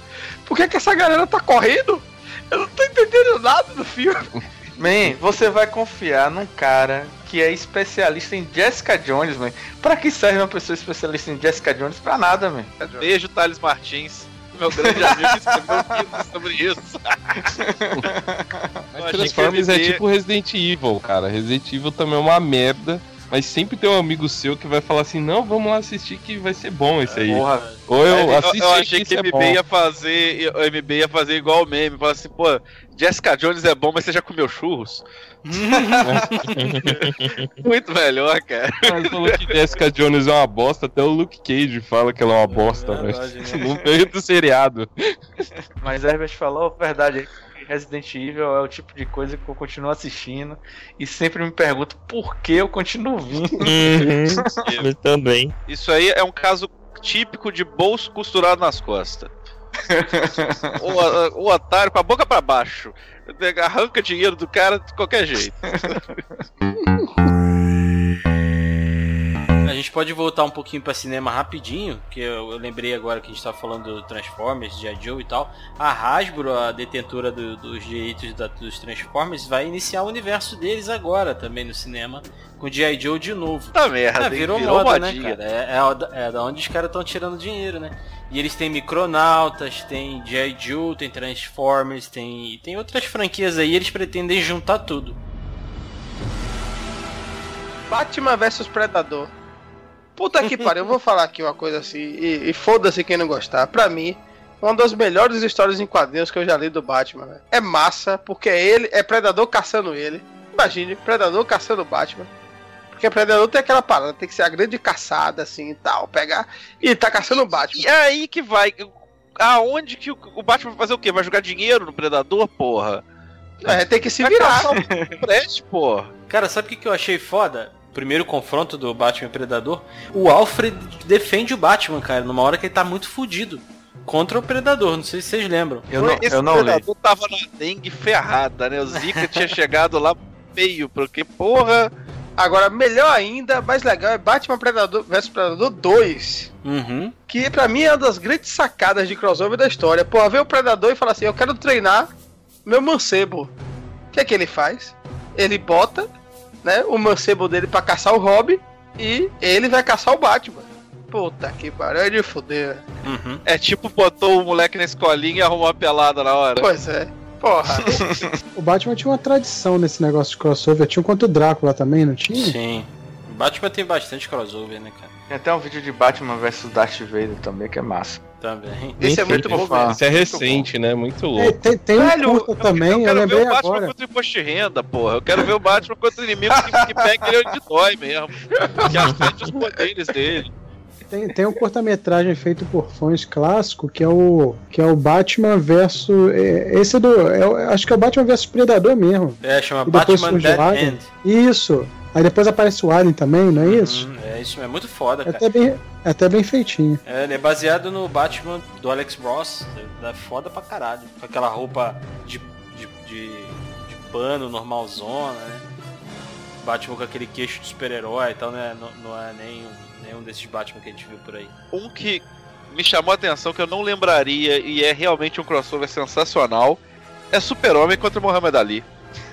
por que, que essa galera tá correndo? Eu não tô entendendo nada do filme. Man, você vai confiar num cara que é especialista em Jessica Jones, man. Pra que serve uma pessoa especialista em Jessica Jones? Pra nada, man. Beijo, Thales Martins. Meu grande amigo que escreveu um livro sobre isso. Que Transformers é tipo Resident Evil, cara. Resident Evil também é uma merda. Mas sempre tem um amigo seu que vai falar assim, não, vamos lá assistir que vai ser bom esse aí. Porra, Ou eu, Eu, assisti eu achei que é MB bom. ia fazer. O MB ia fazer igual o meme. Falar assim, pô, Jessica Jones é bom, mas você já comeu churros? <laughs> Muito melhor, cara. Mas falou que Jessica Jones é uma bosta, até o Luke Cage fala que ela é uma bosta, verdade, velho. né? <laughs> No meio do seriado. mas Herbert falou a verdade aí. que Resident Evil é o tipo de coisa que eu continuo assistindo e sempre me pergunto por que eu continuo vindo. Uhum, <laughs> eu também. Isso aí é um caso típico de bolso costurado nas costas. O, o otário com a boca pra baixo. Arranca dinheiro do cara de qualquer jeito. <laughs> A gente pode voltar um pouquinho pra cinema rapidinho, que eu, eu lembrei agora que a gente tava falando do Transformers, G.I. Joe e tal. A Hasbro, a detentora do- dos direitos da- dos Transformers, vai iniciar o universo deles agora também no cinema, com G.I. Joe de novo. Puta merda, hein? virou, virou moda, né, modinha. cara? É, é, é da onde os caras estão tirando dinheiro, né? E eles têm Micronautas, tem G.I. Joe, tem Transformers, tem, tem outras franquias aí, eles pretendem juntar tudo. Batman vs Predador. Puta que pariu, eu vou falar aqui uma coisa assim, e, e foda-se quem não gostar. Pra mim, uma das melhores histórias em quadrinhos que eu já li do Batman. né? É massa, porque é ele, é Predador caçando ele. Imagine, Predador caçando o Batman. Porque Predador tem aquela parada, tem que ser a grande caçada, assim e tal. Pegar e tá caçando o Batman. E aí que vai. Aonde que o, Batman vai fazer o quê? Vai jogar dinheiro no Predador, porra? É, tem que se Vai virar. caçar o Fred, pô. Cara, sabe o que eu achei foda? Primeiro confronto do Batman e Predador. O Alfred defende o Batman, cara, numa hora que ele tá muito fudido. Contra o Predador, não sei se vocês lembram. Eu não, Esse eu não li. predador tava na dengue ferrada, né? O Zika tinha chegado lá feio, porque, porra. Agora, melhor ainda, mais legal é Batman Predador vs Predador 2. Uhum. Que pra mim é uma das grandes sacadas de crossover da história. Pô, vê o Predador e fala assim: Eu quero treinar meu mancebo. O que é que ele faz? Ele bota né, o mancebo dele pra caçar o Robin e ele vai caçar o Batman. Puta que pariu, é de fuder. Uhum. É tipo, botou o moleque na escolinha e arrumou uma pelada na hora. Pois é. Porra. <laughs> O Batman tinha uma tradição nesse negócio de crossover. Tinha um contra o Drácula também, não tinha? Sim. Batman tem bastante crossover, né, cara? Tem até um vídeo de Batman vs Darth Vader também, que é massa. Também. Esse é muito bom. Isso é recente, né? Muito É, louco. tem, tem um Velho, curta também, eu, quero ver o Batman agora. contra o imposto de renda, porra. Eu quero ver o Batman contra o inimigo que, que pega ele onde dói mesmo. Que afeta os poderes dele. Tem, tem um curta-metragem feito por fãs clássico que é o que é o Batman versus é, esse é do é acho que é o Batman versus Predador mesmo. É, chama E Batman Dead. End. Isso. Aí depois aparece o Alien também, não é isso? Hum, é isso, é muito foda, É cara. até bem é até bem feitinho. É, ele é baseado no Batman do Alex Ross. É é foda pra caralho. Com aquela roupa de, de, de, de pano normalzona, né? Batman com aquele queixo de super-herói e tal, né? Não, não é nenhum, nenhum desses Batman que a gente viu por aí. Um que me chamou a atenção, que eu não lembraria, e é realmente um crossover sensacional, é Super-Homem contra Muhammad Ali.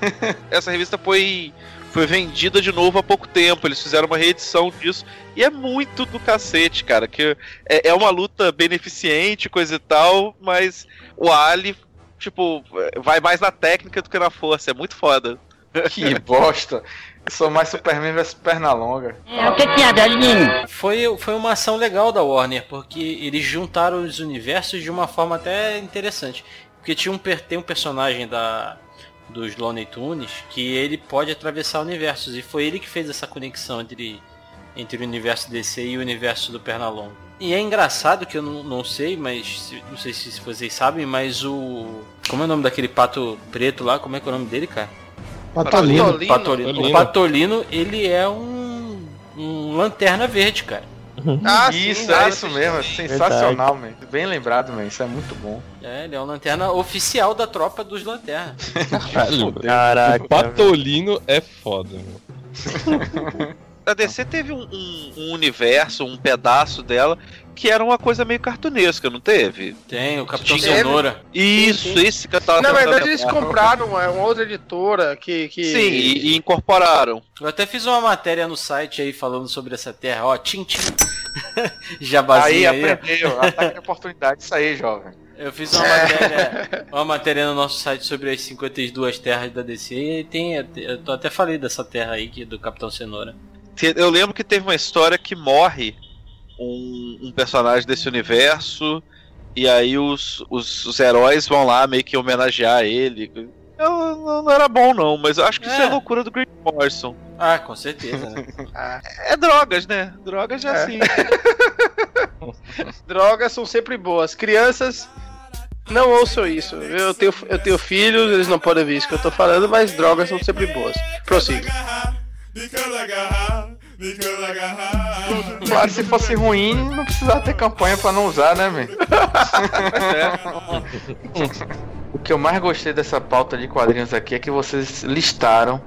<laughs> Essa revista foi, foi vendida de novo há pouco tempo, eles fizeram uma reedição disso, e é muito do cacete, cara, que é, é uma luta beneficente, coisa e tal, mas o Ali, tipo, vai mais na técnica do que na força, é muito foda. Que bosta. Sou mais Superman vs Pernalonga. Foi, foi uma ação legal da Warner, porque eles juntaram os universos de uma forma até interessante. Porque tinha um, tem um personagem da, dos Looney Tunes que ele pode atravessar universos. E foi ele que fez essa conexão entre, entre o universo DC e o universo do Pernalonga. E é engraçado que eu não, não sei, mas não sei se vocês sabem, mas o. Como é o nome daquele pato preto lá? Como é que é o nome dele, cara? Patolino. Patolino. Patolino. Patolino. O Patolino, ele é um, um lanterna verde, cara. Ah, sim, isso, ah, é isso mesmo, é sensacional, man. Bem lembrado, man. Isso é muito bom. É, ele é um lanterna oficial da tropa dos lanternas. <laughs> Caralho, Caraca. o Patolino é foda, meu. <laughs> A DC teve um, um- um universo, um pedaço dela, que era uma coisa meio cartunesca, não teve? Tem o Capitão Teve. Cenoura. Isso, esse que eu tava Na verdade, eles compraram uma, uma outra editora que. que... Sim, e, e incorporaram. Eu até fiz uma matéria no site aí falando sobre essa terra. Ó, tchim tchim. <laughs> Jabazinho Aí aí. aprendeu, ataque de oportunidade, isso aí, jovem. Eu fiz uma matéria, uma matéria no nosso site sobre as 52 terras da DC e tem, eu até falei dessa terra aí que do Capitão Cenoura. Eu lembro que teve uma história que morre um, um personagem desse universo, e aí os, os, os heróis vão lá meio que homenagear ele. Eu, não, não era bom, não, mas eu acho que isso é É. loucura do Grant Morrison. Ah, com certeza, né? <laughs> Ah, É drogas, né? Drogas é É. assim. <laughs> drogas são sempre boas. Crianças, não ouçam isso. Eu tenho, eu tenho filhos, eles não podem ver isso que eu tô falando, mas drogas são sempre boas. Prossiga. Claro, se fosse ruim, não precisava ter campanha pra não usar, né, man? O que eu mais gostei dessa pauta de quadrinhos aqui é que vocês listaram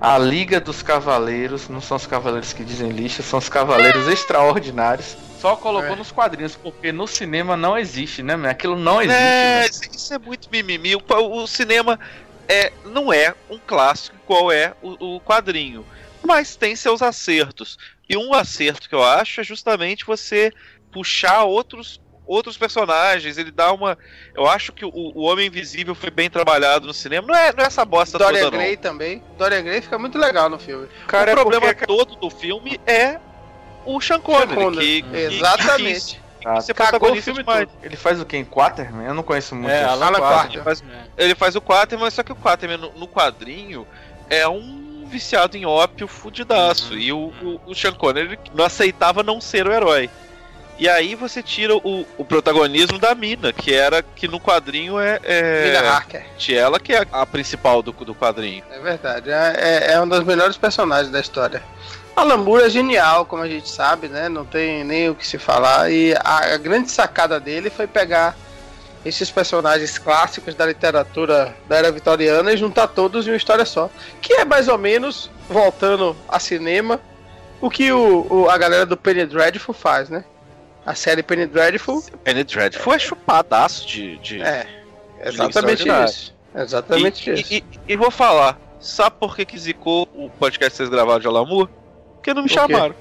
a Liga dos Cavaleiros, não são os cavaleiros que dizem lista, são os cavaleiros extraordinários. Só colocou É. nos quadrinhos, porque no cinema não existe, né, man? Aquilo não existe. É, isso, isso é muito mimimi. O, o cinema é, não é um clássico qual é o, o quadrinho, mas tem seus acertos. E um acerto que eu acho é justamente você puxar outros outros personagens. Ele dá uma. Eu acho que o, o Homem Invisível foi bem trabalhado no cinema. Não é, não é essa bosta Dorian toda, não. Gray também. Dorian Gray fica muito legal no filme. Cara, o é problema porque- todo do filme é o Sean Connery, Sean Connery, que, que- exatamente. que quis ser Cagou o protagonista filme demais. todo. Ele faz o quê? Em Quaterman? Eu não conheço muito. É, isso. Alan. Ele faz, É. ele faz o Quaterman, mas só que o Quaterman no, no quadrinho é um viciado em ópio fudidaço. E o, o, o Sean Connery não aceitava não ser o herói. E aí você tira o, o protagonismo da mina, que era que no quadrinho é. é Mina Harker. Ela que é a principal do, do quadrinho. É verdade, é, é, é um dos melhores personagens da história. Alan Moore é genial, como a gente sabe, né? Não tem nem o que se falar. E a, a grande sacada dele foi pegar esses personagens clássicos da literatura da era vitoriana e juntar todos em uma história só. Que é mais ou menos, voltando a cinema, o que o, o- a galera do Penny Dreadful faz, né? A série Penny Dreadful Penny Dreadful é chupadaço de. de é exatamente extraordinário. isso. Exatamente e, isso. E, e- e vou falar, sabe por que, que zicou o podcast que vocês gravaram de Alamur? Porque não me chamaram.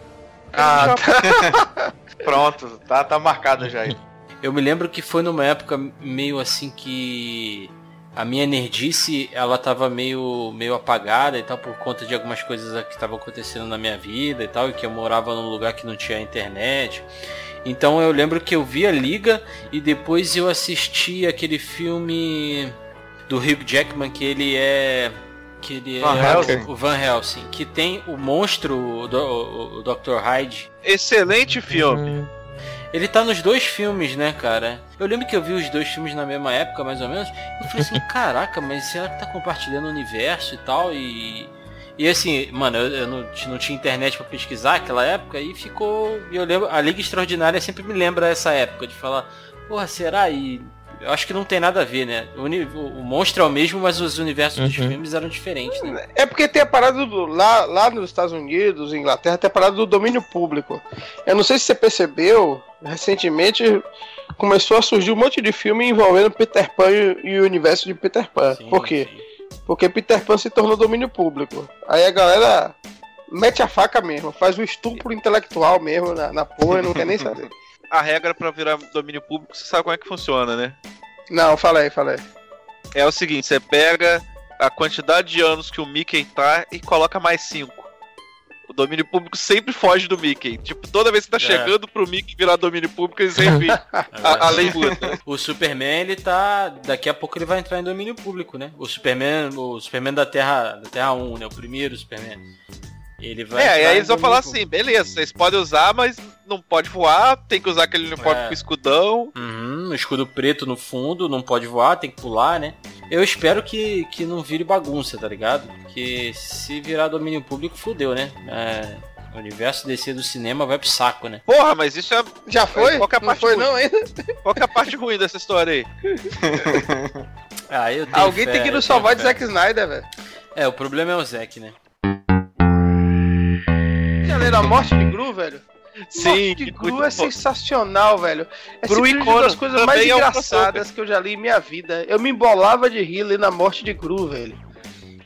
Ah, tá. <laughs> Pronto, tá, tá marcado já aí. Eu me lembro que foi numa época meio assim que a minha nerdice ela tava meio, meio apagada e tal por conta de algumas coisas que estavam acontecendo na minha vida e tal, e que eu morava num lugar que não tinha internet. Então eu lembro que eu vi a Liga e depois eu assisti aquele filme do Hugh Jackman que ele é que ele Van é Helsing. o Van Helsing, que tem o monstro, o, Dr. Hyde. Excelente filme. Ele tá nos dois filmes, né, cara? Eu lembro que eu vi os dois filmes na mesma época, mais ou menos. Eu falei assim, <laughs> caraca, mas será que tá compartilhando o universo e tal? E. E assim, mano, eu, eu não, não tinha internet pra pesquisar naquela época e ficou. E eu lembro. A Liga Extraordinária sempre me lembra essa época de falar, porra, será? E. Eu acho que não tem nada a ver, né? O, uni- o monstro é o mesmo, mas os universos dos Uhum. filmes eram diferentes, né? É porque tem a parada do. Lá, lá nos Estados Unidos, Inglaterra, tem a parada do domínio público. Eu não sei se você percebeu, recentemente começou a surgir um monte de filme envolvendo Peter Pan e, e o universo de Peter Pan. Sim, Por quê? sim. Porque Peter Pan se tornou domínio público. Aí a galera mete a faca mesmo, faz o estupro intelectual mesmo na, na porra e não quer nem saber. <laughs> A regra pra virar domínio público, você sabe como é que funciona, né? Não, fala aí, fala aí. É o seguinte, você pega a quantidade de anos que o Mickey tá e coloca mais 5. O domínio público sempre foge do Mickey. Tipo, toda vez que tá É. chegando pro Mickey virar domínio público, eles <laughs> revivem a, a lei muda. O Superman, ele tá. Daqui a pouco ele vai entrar em domínio público, né? O Superman, o Superman da Terra, da Terra 1, né? O primeiro Superman. Ele vai. É, e aí eles vão falar assim, beleza, vocês podem usar, mas não pode voar, tem que usar aquele uniforme É. com escudão. Uhum, escudo preto no fundo, não pode voar, tem que pular, né? Eu espero que, que não vire bagunça, tá ligado? Porque se virar domínio público, fudeu, né? É, o universo DC do cinema vai pro saco, né? Porra, mas isso é. Já foi? Qual que é a não parte foi ruim? não ainda? Qual que é a parte ruim dessa história aí? <laughs> Ah, eu tenho Alguém fé, tem que nos salvar de. Zack Snyder, velho. É, o problema é o Zack, né? Já leram a morte de Gru, velho? Sim, Morte de Gru é bom. sensacional, velho. É Gru simplesmente uma das coisas mais é um engraçadas que eu já li em minha vida. Eu me embolava de rir lendo a morte de Gru, velho.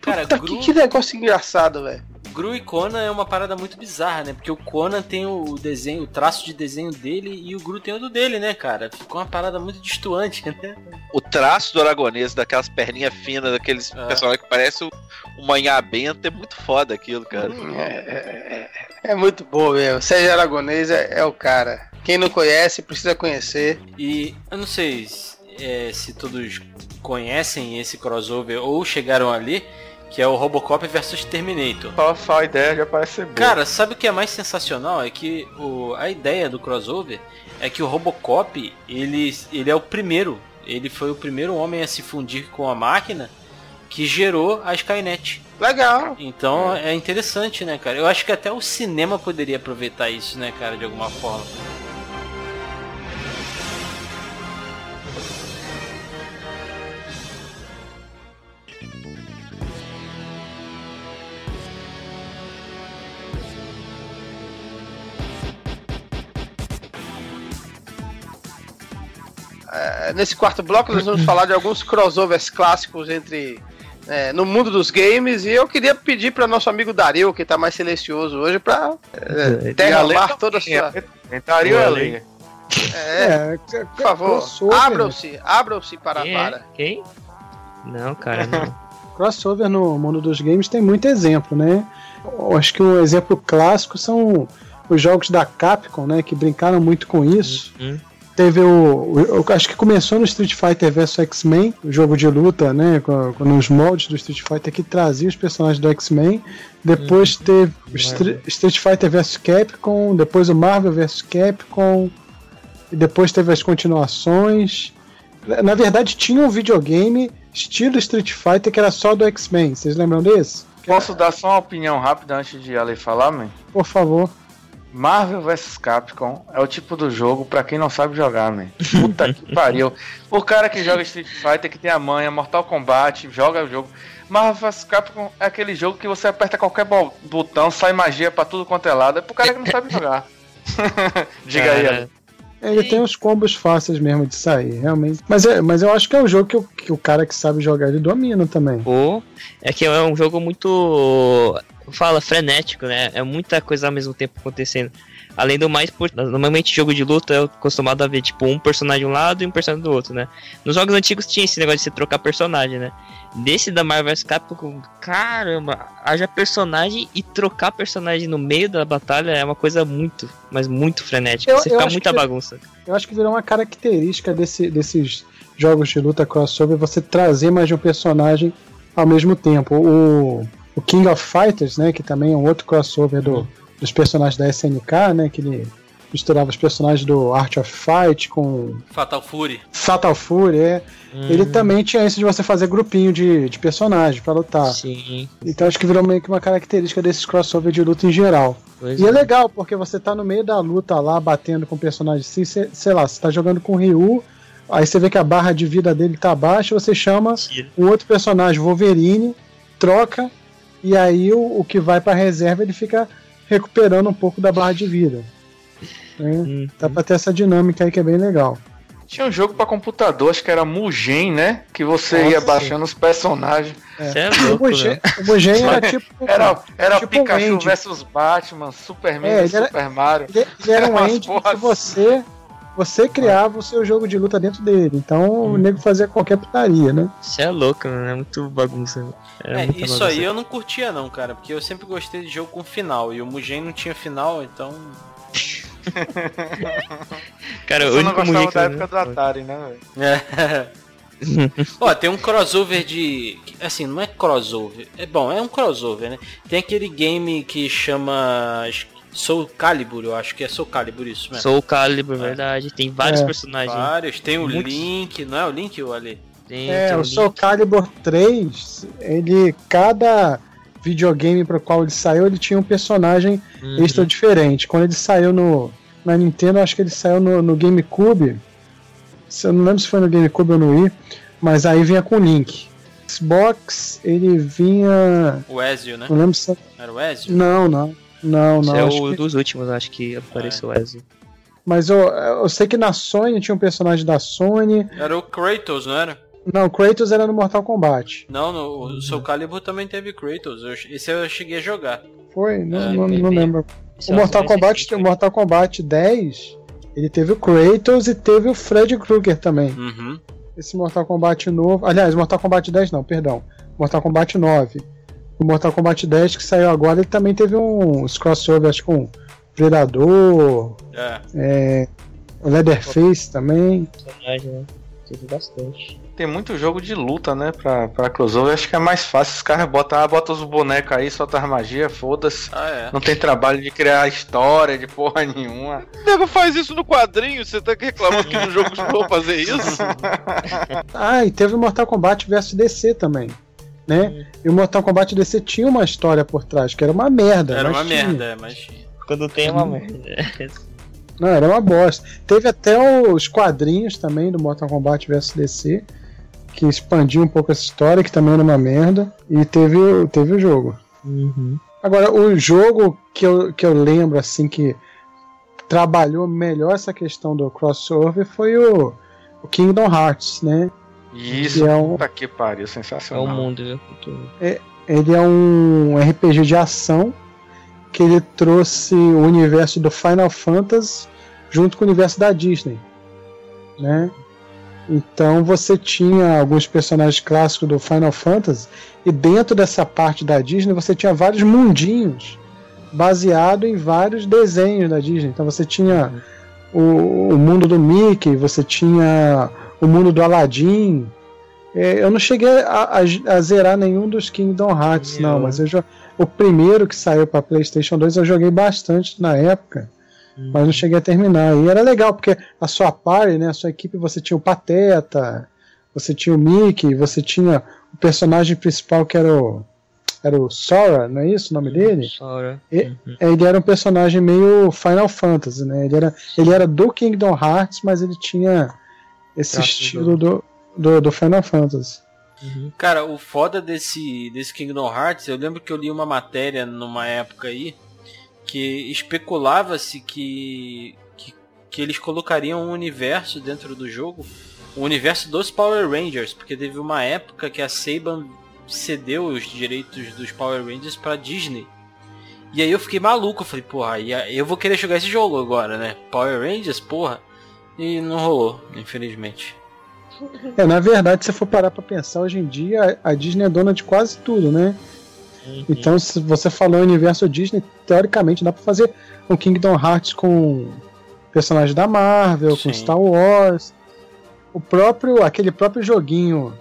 Cara, Puta, Gru- que, que negócio engraçado, velho. Gru e Conan é uma parada muito bizarra, né? Porque o Conan tem o desenho, o traço de desenho dele e o Gru tem o do dele, né, cara? Ficou uma parada muito distoante, <laughs> né? O traço do aragonês, daquelas perninhas finas, daqueles É. personagens que parece uma inhabenta, é muito foda aquilo, cara. É, é, é- é muito bom mesmo. Sérgio Aragonês é, é o cara. Quem não conhece, precisa conhecer. E eu não sei se, é, se todos conhecem esse crossover ou chegaram ali, que é o Robocop versus Terminator. Só, só a ideia já parece ser boa. Cara, sabe o que é mais sensacional? É que o, a ideia do crossover é que o Robocop, ele, ele é o primeiro. Ele foi o primeiro homem a se fundir com a máquina que gerou a Skynet. Legal. Então é interessante, né, cara? Eu acho que até o cinema poderia aproveitar isso, né, cara, de alguma forma. Nesse quarto bloco nós vamos falar de alguns crossovers clássicos entre é, no mundo dos games e eu queria pedir para nosso amigo Dario, que tá mais silencioso hoje, para É, derramar toda a sua. Tentaria Boa, a linha. É, É, por favor, abram-se, abram-se para Quem para. é? Quem? Não, cara, não. <laughs> Crossover no mundo dos games tem muito exemplo, né? Eu acho que um exemplo clássico são os jogos da Capcom, né? Que brincaram muito com isso. Uhum. Teve o, Eu acho que começou no Street Fighter vs X-Men, o jogo de luta, né? Com, com os moldes do Street Fighter que trazia os personagens do X-Men. Depois teve o Stre- Street Fighter vs Capcom, depois o Marvel vs Capcom. e depois teve as continuações. Na verdade, tinha um videogame estilo Street Fighter que era só do X-Men. Vocês lembram desse? Posso dar só uma opinião rápida antes de Ale falar, man? Por favor. Marvel vs Capcom é o tipo do jogo pra quem não sabe jogar, man. Puta que <laughs> pariu. O cara que joga Street Fighter, que tem a manha, Mortal Kombat, joga o jogo. Marvel vs Capcom é aquele jogo que você aperta qualquer bo- botão, sai magia pra tudo quanto é lado. É pro cara que não sabe <laughs> jogar. <laughs> Diga aí. Ele tem uns combos fáceis mesmo de sair, realmente. Mas, é, mas eu acho que é um jogo que o, que o cara que sabe jogar ele domina também. Pô, é que é um jogo muito. Fala, frenético, né? É muita coisa ao mesmo tempo acontecendo. Além do mais, por, normalmente jogo de luta é acostumado a ver, tipo, um personagem de um lado e um personagem do outro, né? Nos jogos antigos tinha esse negócio de você trocar personagem, né? Desse da Marvel vs Capcom, caramba, haja personagem e trocar personagem no meio da batalha é uma coisa muito, mas muito frenética. Eu- você eu fica muita que- bagunça. Eu acho que virou uma característica desse- desses jogos de luta crossover você trazer mais de um personagem ao mesmo tempo. O, o King of Fighters, né, que também é um outro crossover do- dos personagens da SNK, né, que ele misturava os personagens do Art of Fight com Fatal Fury. Fatal Fury, é. Ele também tinha isso de você fazer grupinho de, de personagens pra lutar. Sim. Então acho que virou meio que uma característica desses crossover de luta em geral. Pois E é legal, porque você tá no meio da luta lá, batendo com o personagem assim, cê- sei lá, você tá jogando com o Ryu, aí você vê que a barra de vida dele tá baixa, você chama um outro personagem, Wolverine, troca, e aí o, o que vai pra reserva ele fica recuperando um pouco da barra de vida. né? Dá pra ter essa dinâmica aí que é bem legal. Tinha um jogo pra computador, acho que era Mugen, né? Que você ia Nossa, baixando os personagens. É O louco, Mugen, né? o Mugen era tipo. <laughs> Era, era tipo um Pikachu Andy. versus Batman, Superman É, ele era- Super Mario. Ele, ele era um end porra que você, você criava o seu jogo de luta dentro dele. Então o nego fazia qualquer putaria, né? Você é louco, né? É muito bagunça. É, É, isso bagunça. aí eu não curtia não, cara, porque eu sempre gostei de jogo com final e o Mugen não tinha final, então. <laughs> Cara, o não gostava Mugen da que eu- época do Atari, né? velho? É. Ó, tem um crossover de. Assim, não é crossover. É bom, é um crossover, né? Tem aquele game que chama. Soul Calibur, eu acho que é Soul Calibur isso mesmo. Soul Calibur, verdade. Tem vários É. personagens. Vários. Tem o Muitos. Link, não é o Link, o Ali? Tem, É, tem o o Soul. Calibur 3, ele. Cada videogame para o qual ele saiu, ele tinha um personagem Uhum. extra diferente. Quando ele saiu no. Na Nintendo, acho que ele saiu no, no GameCube. Se eu não lembro se foi no GameCube ou no Wii, mas aí vinha com o Link. Xbox, ele vinha. O Ezio, né? Não lembro se. Era o Ezio? Não, não. Não, Esse não. é acho o que- dos últimos, acho que apareceu o Ezio. Mas eu, eu sei que na Sony tinha um personagem da Sony. Era o Kratos, não era? Não, Kratos era no Mortal Kombat. Não, no, o Soul Calibur também teve Kratos. Eu- esse eu cheguei a jogar. Foi? Não, É, não, não lembro. Esse O é Mortal Kombat, recente, o Mortal Kombat 10, ele teve o Kratos e teve o Freddy Krueger também. Uhum. Esse Mortal Kombat novo. Aliás, Mortal Kombat 10 não, perdão. Mortal Kombat 9. O Mortal Kombat 10 que saiu agora, ele também teve uns crossover, acho que com Predador, É. é, o Leatherface também. personagem, né? Teve bastante. Tem muito jogo de luta, né? Pra, pra crossover. Acho que é mais fácil. Os caras botam, ah, bota os bonecos aí, solta as magia, foda-se. Ah, é. Não tem trabalho de criar história, de porra <laughs> nenhuma. O nego faz isso no quadrinho, você tá reclamando que no jogo não vão fazer isso? <laughs> Ah, e teve o Mortal Kombat vs DC também. Né? E o Mortal Kombat DC tinha uma história por trás, que era uma merda. Era mas uma tinha. merda, é, mas. Quando tem uma merda. <laughs> Não, era uma bosta. Teve até os quadrinhos também do Mortal Kombat vs DC, que expandiu um pouco essa história, que também era uma merda. E teve, o- teve o jogo. Uhum. Agora, o jogo que eu, que eu lembro, assim, que trabalhou melhor essa questão do crossover foi o, o Kingdom Hearts, né? Isso, Que é um- puta que pariu, É o sensacional. mundo, viu? Tudo. Ele é um RPG de ação que ele trouxe o universo do Final Fantasy junto com o universo da Disney, né? Então você tinha alguns personagens clássicos do Final Fantasy e dentro dessa parte da Disney você tinha vários mundinhos baseado em vários desenhos da Disney. Então você tinha o, o mundo do Mickey, você tinha o mundo do Aladdin. É, eu não cheguei a, a- a zerar nenhum dos Kingdom Hearts, não, mas eu o primeiro que saiu para PlayStation 2 eu joguei bastante na época. mas não cheguei a terminar. E era legal, porque a sua party, né, a sua equipe, você tinha o Pateta, você tinha o Mickey, você tinha o personagem principal que era o, era o Sora, não é isso o nome dele? Sora. E- Ele era um personagem meio Final Fantasy, né? Ele era, ele era do Kingdom Hearts, mas ele tinha esse estilo do, do, do Final Fantasy. Cara, o foda desse, desse Kingdom Hearts, eu lembro que eu li uma matéria numa época aí que especulava-se que, que, que eles colocariam um universo dentro do jogo, o universo dos Power Rangers, porque teve uma época que a Saban cedeu os direitos dos Power Rangers pra Disney. E aí eu fiquei maluco, eu falei, porra, eu vou querer jogar esse jogo agora, né? Power Rangers, porra. E não rolou, infelizmente. <laughs> É, na verdade, se você for parar pra pensar, hoje em dia a Disney é dona de quase tudo, né? Uhum. Então, se você falou em universo Disney, teoricamente dá pra fazer um Kingdom Hearts com personagens da Marvel, com Sim. Star Wars. O próprio, aquele próprio joguinho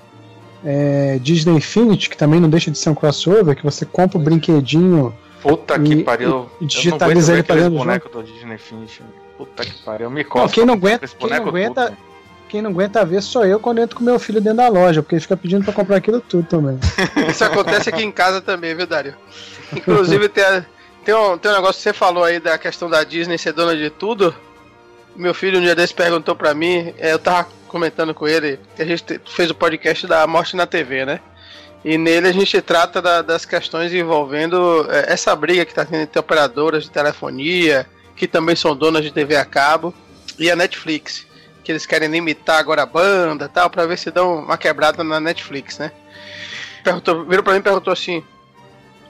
é, Disney Infinity, que também não deixa de ser um crossover, que você compra o brinquedinho. Puta que E- pariu. e eu não aguento digitaliza ele pra dentro do bonecos do Disney Infinity. Puta que pariu. Me Não, costa. quem não aguenta, esse quem não aguenta, tudo, quem não aguenta ver sou eu quando entro com meu filho dentro da loja, porque ele fica pedindo pra comprar aquilo tudo também. <laughs> Isso acontece aqui em casa também, viu, Dário? Inclusive, tem, a- tem, um, tem um negócio que você falou aí da questão da Disney ser dona de tudo. Meu filho um dia desse perguntou pra mim, é, eu tava comentando com ele, que a gente te- fez o podcast da Morte na TV, né? E nele a gente trata da- das questões envolvendo é, essa briga que tá tendo entre operadoras de telefonia, que também são donas de TV a cabo, e a Netflix. Que eles querem limitar agora a banda e tal, pra ver se dão uma quebrada na Netflix, né? perguntou, virou pra mim e perguntou assim: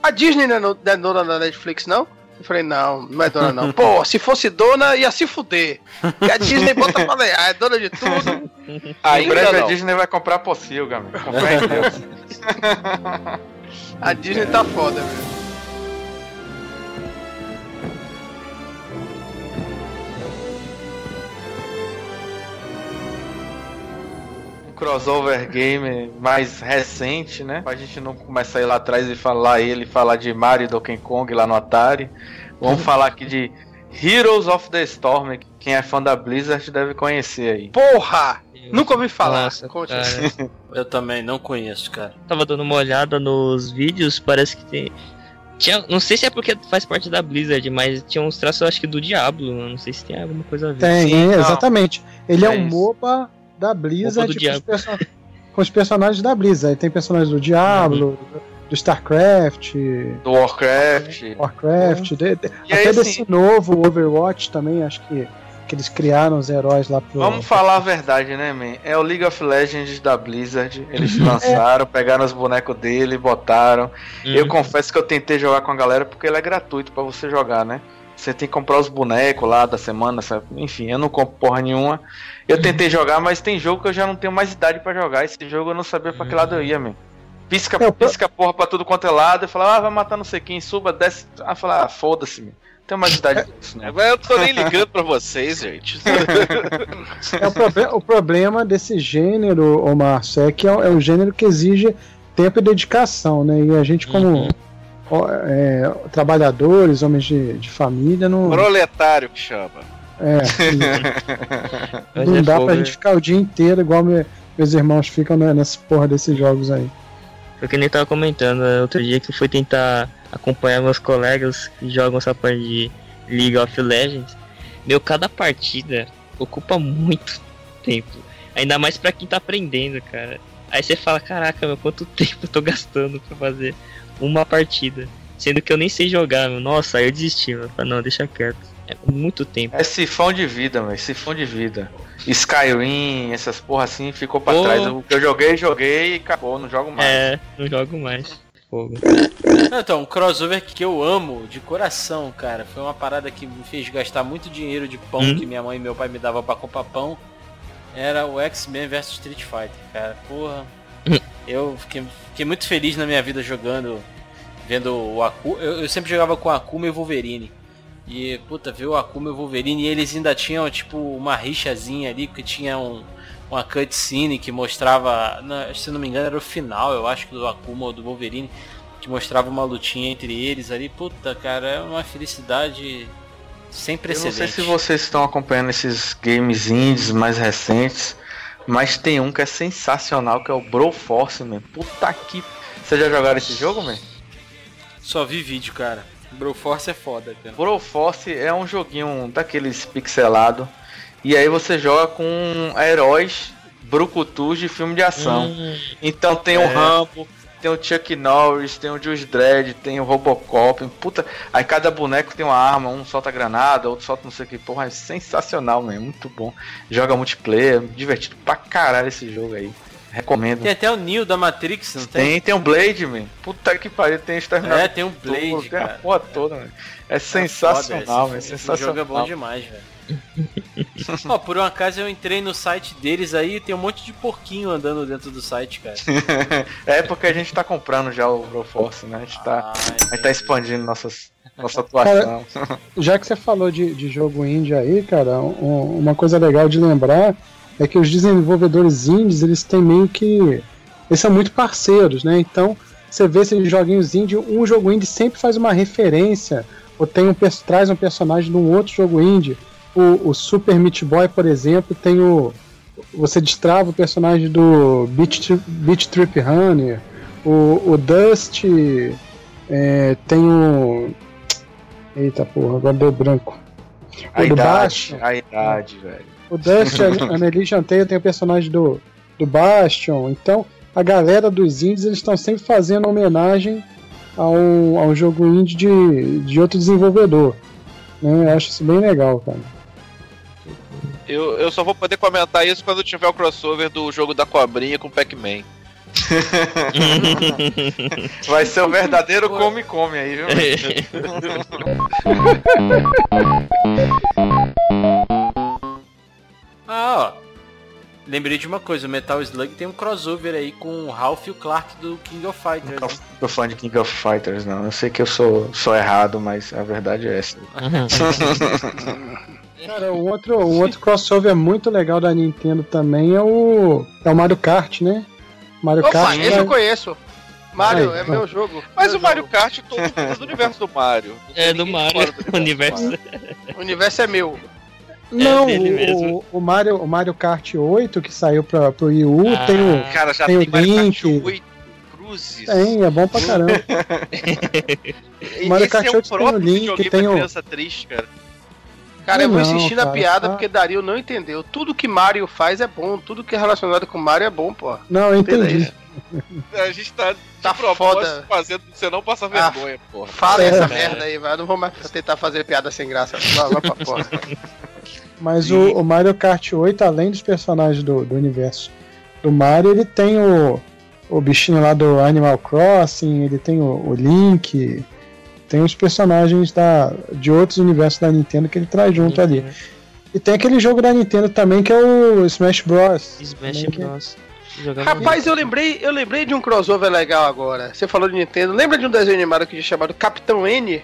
A Disney não é é dona da Netflix, não? Eu falei, não, não é dona não. <laughs> Pô, se fosse dona, ia se fuder. E a Disney bota pra ler, ah, é dona de tudo. Em Ainda breve a. Disney vai comprar a Pocilga, meu. Com fé em Deus. <laughs> A Disney tá foda, velho. Crossover game mais recente, né? Pra gente não começar a ir lá atrás e falar ele, falar de Mario e Donkey Kong lá no Atari. Vamos falar aqui de Heroes of the Storm. que Quem é fã da Blizzard deve conhecer aí. Porra! Nunca ouvi falar. Nossa. <laughs> Eu também não conheço, cara. Tava dando uma olhada nos vídeos, parece que tem. Tinha, não sei se é porque faz parte da Blizzard, mas tinha uns traços, acho que do Diablo. Não sei se tem alguma coisa a ver. Tem, Sim, é, exatamente. Ele é, É um isso. MOBA da Blizzard com, os perso- com os personagens da Blizzard. Tem personagens do Diablo, do StarCraft, Do Warcraft. Warcraft, de- de- E aí, até assim, desse novo Overwatch também, acho que, que eles criaram os heróis lá pro. Vamos falar a verdade, né, man? É o League of Legends da Blizzard. Eles <laughs> lançaram, pegaram os bonecos dele, botaram. Hum. Eu confesso que eu tentei jogar com a galera porque ele é gratuito pra você jogar, né? Você tem que comprar os bonecos lá da semana, sabe? enfim, eu não compro porra nenhuma. Eu tentei jogar, mas tem jogo que eu já não tenho mais idade pra jogar. Esse jogo eu não sabia pra que lado eu ia, meu. Pisca, É, pisca porra pra tudo quanto é lado. Eu falava, ah, vai matar não sei quem, suba, desce. Ah, falar, ah, foda-se, meu. Não tenho mais idade pra isso, né? Agora eu tô nem ligando pra vocês, gente. É o, proble- o problema desse gênero, ô Márcio, é que é, é um gênero que exige tempo e dedicação, né? E a gente, como Uhum. É, trabalhadores, homens de, de família, não, Proletário que chama. é, <laughs> não é dá fogo, pra gente ficar o dia inteiro igual me- meus irmãos ficam né, nessa porra desses jogos aí. Foi que nem tava comentando né, outro dia que eu fui tentar acompanhar meus colegas que jogam essa parte de League of Legends. Meu, cada partida ocupa muito tempo. Ainda mais pra quem tá aprendendo, cara. Aí você fala, caraca, meu, quanto <laughs> tempo eu tô gastando pra fazer uma partida. Sendo que eu nem sei jogar, meu. Nossa, aí eu desisti, meu. Falei, não, deixa quieto. É muito tempo. É sifão de vida, meu. Sifão de vida. Skyrim, essas porra assim, ficou pra Pô. trás. O que eu joguei, joguei e acabou, não jogo mais. É, não jogo mais. Fogo. Não, então, um crossover que eu amo de coração, cara. Foi uma parada que me fez gastar muito dinheiro de pão Hum. que minha mãe e meu pai me davam pra comprar pão. Era o X-Men vs Street Fighter, cara. Porra. Hum. Eu fiquei, fiquei muito feliz na minha vida jogando, vendo o Akuma. Eu, eu sempre jogava com Akuma e Wolverine. E, puta, ver o Akuma e o Wolverine e eles ainda tinham, tipo, uma rixazinha ali, que tinha um, uma cutscene que mostrava, se não me engano era o final, eu acho, do Akuma ou do Wolverine, que mostrava uma lutinha entre eles ali. Puta, cara, é uma felicidade Sem Eu não sei se vocês estão acompanhando esses games indies mais recentes, mas tem um que é sensacional, que é o Broforce, man. Puta que. Vocês já jogaram esse jogo, man? Só vi vídeo, cara. Broforce é foda, cara. Broforce é um joguinho daqueles pixelado. E aí você joga com heróis brucutus de filme de ação. Hum, Então tem o É. Rambo, tem o Chuck Norris, tem o Juice Dredd, tem o Robocop, puta. Aí cada boneco tem uma arma, um solta granada, outro solta não sei o que. Porra, é sensacional, mesmo, muito bom. Joga multiplayer, divertido pra caralho esse jogo aí. Recomendo. Tem até o Neo da Matrix, não tem? Tem, tem o Blade, man. Puta que pariu, tem o Exterminador. É, tem um Blade, todo, tem a cara. porra toda, man. É É sensacional, foda, é esse- esse sensacional. jogo é bom demais, velho. <laughs> Ó, por um acaso eu entrei no site deles aí tem um monte de porquinho andando dentro do site, cara. <laughs> é porque a gente tá comprando já o Broforce, né? A gente tá, Ah, a gente tá expandindo nossas, nossa atuação. Já que você falou de, de jogo indie aí, cara, um- uma coisa legal de lembrar é que os desenvolvedores indies, eles têm meio que. Eles são muito parceiros, né? Então, você vê esses joguinhos indie, um jogo indie sempre faz uma referência, ou tem um, traz um personagem de um outro jogo indie. O, o Super Meat Boy, por exemplo, tem o. Você destrava o personagem do Beach, Tri- Beach Trip Runner. O, o Dust é, tem o. Eita porra, agora deu branco. A O do idade, a idade, velho. O Dust Annihilation Tail tem o personagem do, do Bastion. Então, a galera dos indies eles estão sempre fazendo homenagem a um, a um jogo indie de, de outro desenvolvedor. Né? Eu acho isso bem legal, cara. Eu, eu só vou poder comentar isso quando tiver o crossover do jogo da cobrinha com o Pac-Man. <laughs> Vai ser o verdadeiro come-come aí, viu? <laughs> Lembrei de uma coisa, o Metal Slug tem um crossover aí com o Ralph e o Clark do King of Fighters. Não né? sou fã de King of Fighters, não. Eu sei que eu sou, sou errado, mas a verdade é essa. <laughs> Cara, um outro, um outro crossover muito legal da Nintendo também é o, é o Mario Kart, né? Mario Opa, Kart. esse eu conheço. Mario, Aí, é ó. meu jogo. Mas Meu o Mario jogo. Kart todo mundo é do universo do Mario. É do Mario, do <laughs> o universo. Mario. O universo é meu. Não, dele o, o, Mario, o Mario Kart 8 que saiu pra, pro Wii U Ah. tem o. Cara, já Tem tem, o Mario Kart Link. 8 Cruzes. Tem, é bom pra caramba. <laughs> Mario esse Kart é o 8 tem o Link, videogame tem o- criança triste, cara. Cara, eu vou insistir na piada tá. porque Dario não entendeu. Tudo que Mario faz é bom. Tudo que é relacionado com Mario é bom, pô. Não, eu entendi. A gente tá Tá foda. fazendo você não passar Ah. vergonha, porra. Fala É. essa merda aí, vai. Eu não vou mais tentar fazer piada sem graça. Vai, vai pra porra. <laughs> Mas o, o Mario Kart 8, além dos personagens do, do universo do Mario, ele tem o, o bichinho lá do Animal Crossing, ele tem o, o Link, tem os personagens da, de outros universos da Nintendo que ele traz junto ali. E tem aquele jogo da Nintendo também que é o Smash Bros. Smash que- Bros. Rapaz, eu lembrei, eu lembrei de um crossover legal agora. Você falou de Nintendo. Lembra de um desenho animado que tinha chamado Capitão N?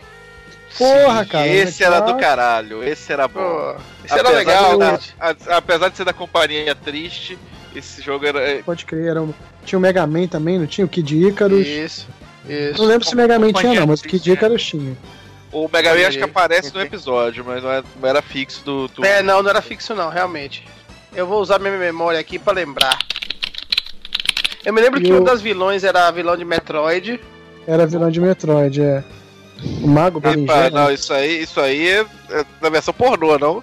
Porra, cara. Esse né, era do caralho, esse era bom. Pô, isso era Apesar legal, de- né? a- apesar de ser da companhia triste, esse jogo era. é, Pode crer, era o- tinha o Mega Man também, não tinha? O Kid Icarus. Isso, isso. Não lembro se o Mega Man tinha não, mas o Kid Icarus tinha. O Mega Man acho que aparece no episódio, mas não, é- não era fixo do. do- É, não, não era fixo não, realmente. Eu vou usar minha memória aqui pra lembrar. Eu me lembro E que o- um das vilões era vilão de Metroid. Era vilão de Metroid, é. O Mago Berinjela. não, isso aí, isso aí é, é na versão pornô, não?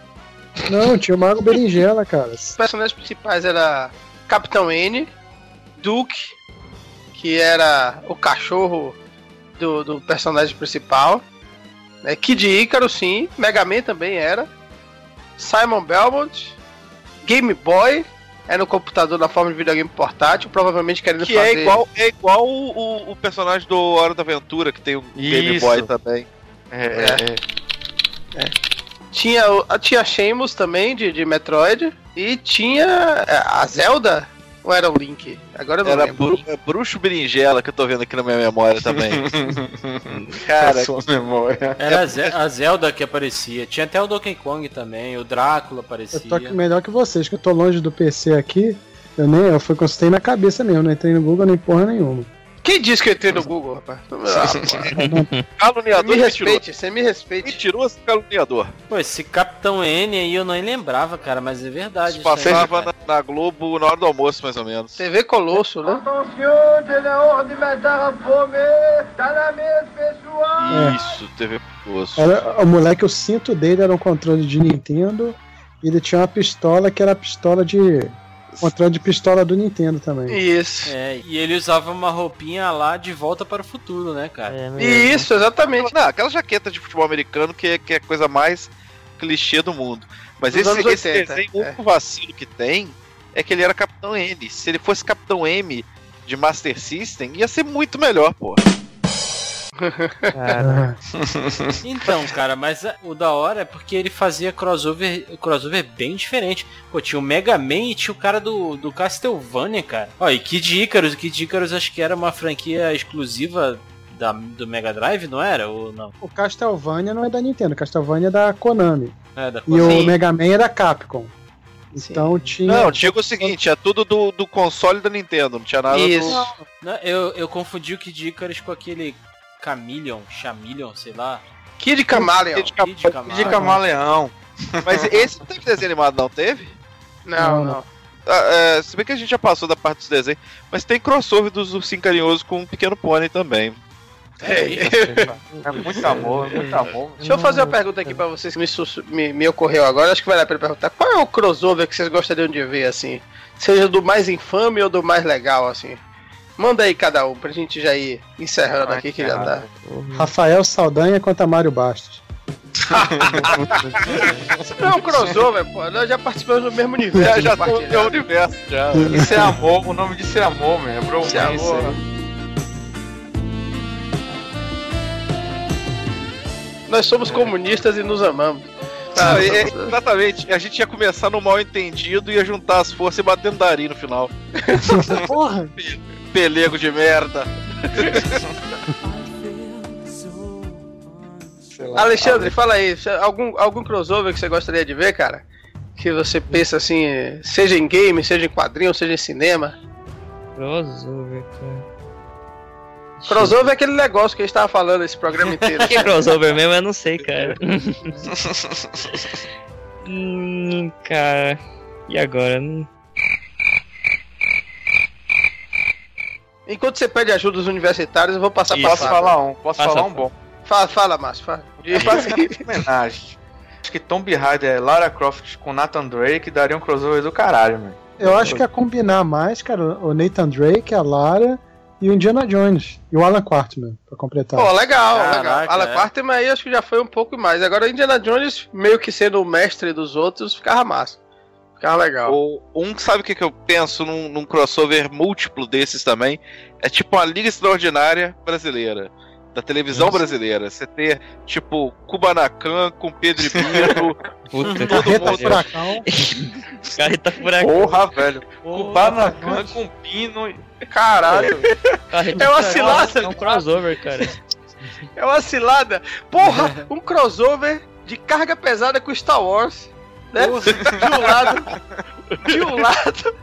Não, tinha o Mago Berinjela, cara. Os personagens principais era Capitão N, Duke, que era o cachorro do, do personagem principal. Né? Kid Ícaro, sim. Mega Man também era. Simon Belmont. Game Boy. Era no computador na forma de videogame portátil, provavelmente querendo Que fazer... é igual, é igual o, o- o personagem do Hora da Aventura, que tem o Game Isso. Boy também. É, é, é. Tinha, o- tinha Sheamus também, de, de Metroid. E tinha é, a Zelda. Ou era o Link? Agora eu não Era lembro. bru, é Bruxo Berinjela que eu tô vendo aqui na minha memória também. <laughs> Cara, a sua memória. Era a, Ze- a Zelda que aparecia. Tinha até o Donkey Kong também, o Drácula Eu aparecia. tô aqui melhor que vocês, que eu tô longe do PC aqui. Eu nem eu fui consultei na cabeça mesmo, não entrei no Google nem porra nenhuma. Quem disse que eu entrei no Google, rapaz? Ah, <laughs> Caluniador me respeite, você me respeite. Mentiroso caluniador. Pô, esse Capitão N aí eu não lembrava, cara, mas é verdade. Isso isso aí, passava cara. na, na Globo na hora do almoço, mais ou menos. TV Colosso, né? É. Isso, TV Colosso. Era, o moleque, o cinto dele era um controle de Nintendo e ele tinha uma pistola que era a pistola de. Controle de pistola do Nintendo também. Isso. É, e ele usava uma roupinha lá de volta para o futuro, né, cara? É. Isso, exatamente. Não, aquela jaqueta de futebol americano que é, que é a coisa mais clichê do mundo. Mas Dos esse, esse 80, desenho, o é. único vacilo que tem é que ele era Capitão N. Se ele fosse Capitão M de Master System, ia ser muito melhor, pô. Cara, <laughs> Então, cara, mas a- o da hora é porque ele fazia crossover, crossover bem diferente. Pô, tinha o Mega Man e tinha o cara do, do Castlevania, cara. Ó, e Kid Icarus, o Kid Icarus acho que era uma franquia exclusiva da, do Mega Drive, não era? Ou não? O Castlevania não é da Nintendo, o Castlevania é da Konami. É, da E o Sim. Mega Man é da Capcom. Então tinha. Não, digo o seguinte, é tudo do, do console da Nintendo, não tinha nada Isso. do... Não, eu, eu confundi o Kid Icarus com aquele Chameleon, Chameleon, sei lá. Kid Camaleon. Kid Kid De Camaleon. camaleão. Mas esse não teve desenho animado, não teve? Não, Não, não. Ah, é, se bem que a gente já passou da parte dos desenhos, mas tem crossover dos Ursinho Carinhoso com o Pequeno Pônei também. É muito amor, muito amor. Deixa eu fazer uma pergunta aqui pra vocês que me, me, me ocorreu agora. Acho que vale a pena perguntar. Qual é o crossover que vocês gostariam de ver, assim? Seja do mais infame ou do mais legal, assim? Manda aí cada um pra gente já ir encerrando Ai, aqui que já tá. Rafael Saldanha contra Mário Bastos. <laughs> Não é um crossover, pô. Nós já participamos do mesmo universo. já tô no meu universo, já. Isso é amor, o nome disso é amor, man. É bromance. Isso é amor. Nós somos comunistas e nos amamos. É- é- exatamente, a gente ia começar no mal entendido e ia juntar as forças e bater no Dari no final. Porra! <laughs> Pelego de merda. Lá. Alexandre, fala aí, algum, algum crossover que você gostaria de ver, cara? Que você pensa assim, seja em game, seja em quadrinho, seja em cinema. crossover, cara. Crossover é aquele negócio que a gente tava falando esse programa inteiro. <laughs> Que crossover mesmo, eu não sei, cara. <laughs> hum, cara. E agora? Hum, Enquanto você pede ajuda dos universitários, eu vou passar pra Posso falar um, posso Passa, falar um bom. Fala, fala Márcio, fala. E fazer <laughs> homenagem. Acho que Tomb Raider, Lara Croft com Nathan Drake daria um crossover do caralho, mano. Eu acho que ia combinar mais, cara, o Nathan Drake, a Lara e o Indiana Jones. E o Alan Quartman, pra completar. Pô, legal, Caraca, legal. Alan é. Quarterman aí acho que já foi um pouco mais. Agora Indiana Jones, meio que sendo o mestre dos outros, ficava massa. Ficava legal. Ou um, sabe o que, que eu penso num, num crossover múltiplo desses também? É tipo uma Liga Extraordinária brasileira. Da televisão Nossa. brasileira. Você ter, tipo, Kubanacan com Pedro e Bino. <laughs> Puta, Todo Carreta mundo. Furacão. <laughs> carreta furacão. Porra, velho. Porra, Kubanacan com Pino. Caralho. carreta É uma furacão, cilada. É um crossover, cara. É uma cilada. Porra, <laughs> um crossover de carga pesada com Star Wars. Né? De um lado. De um lado.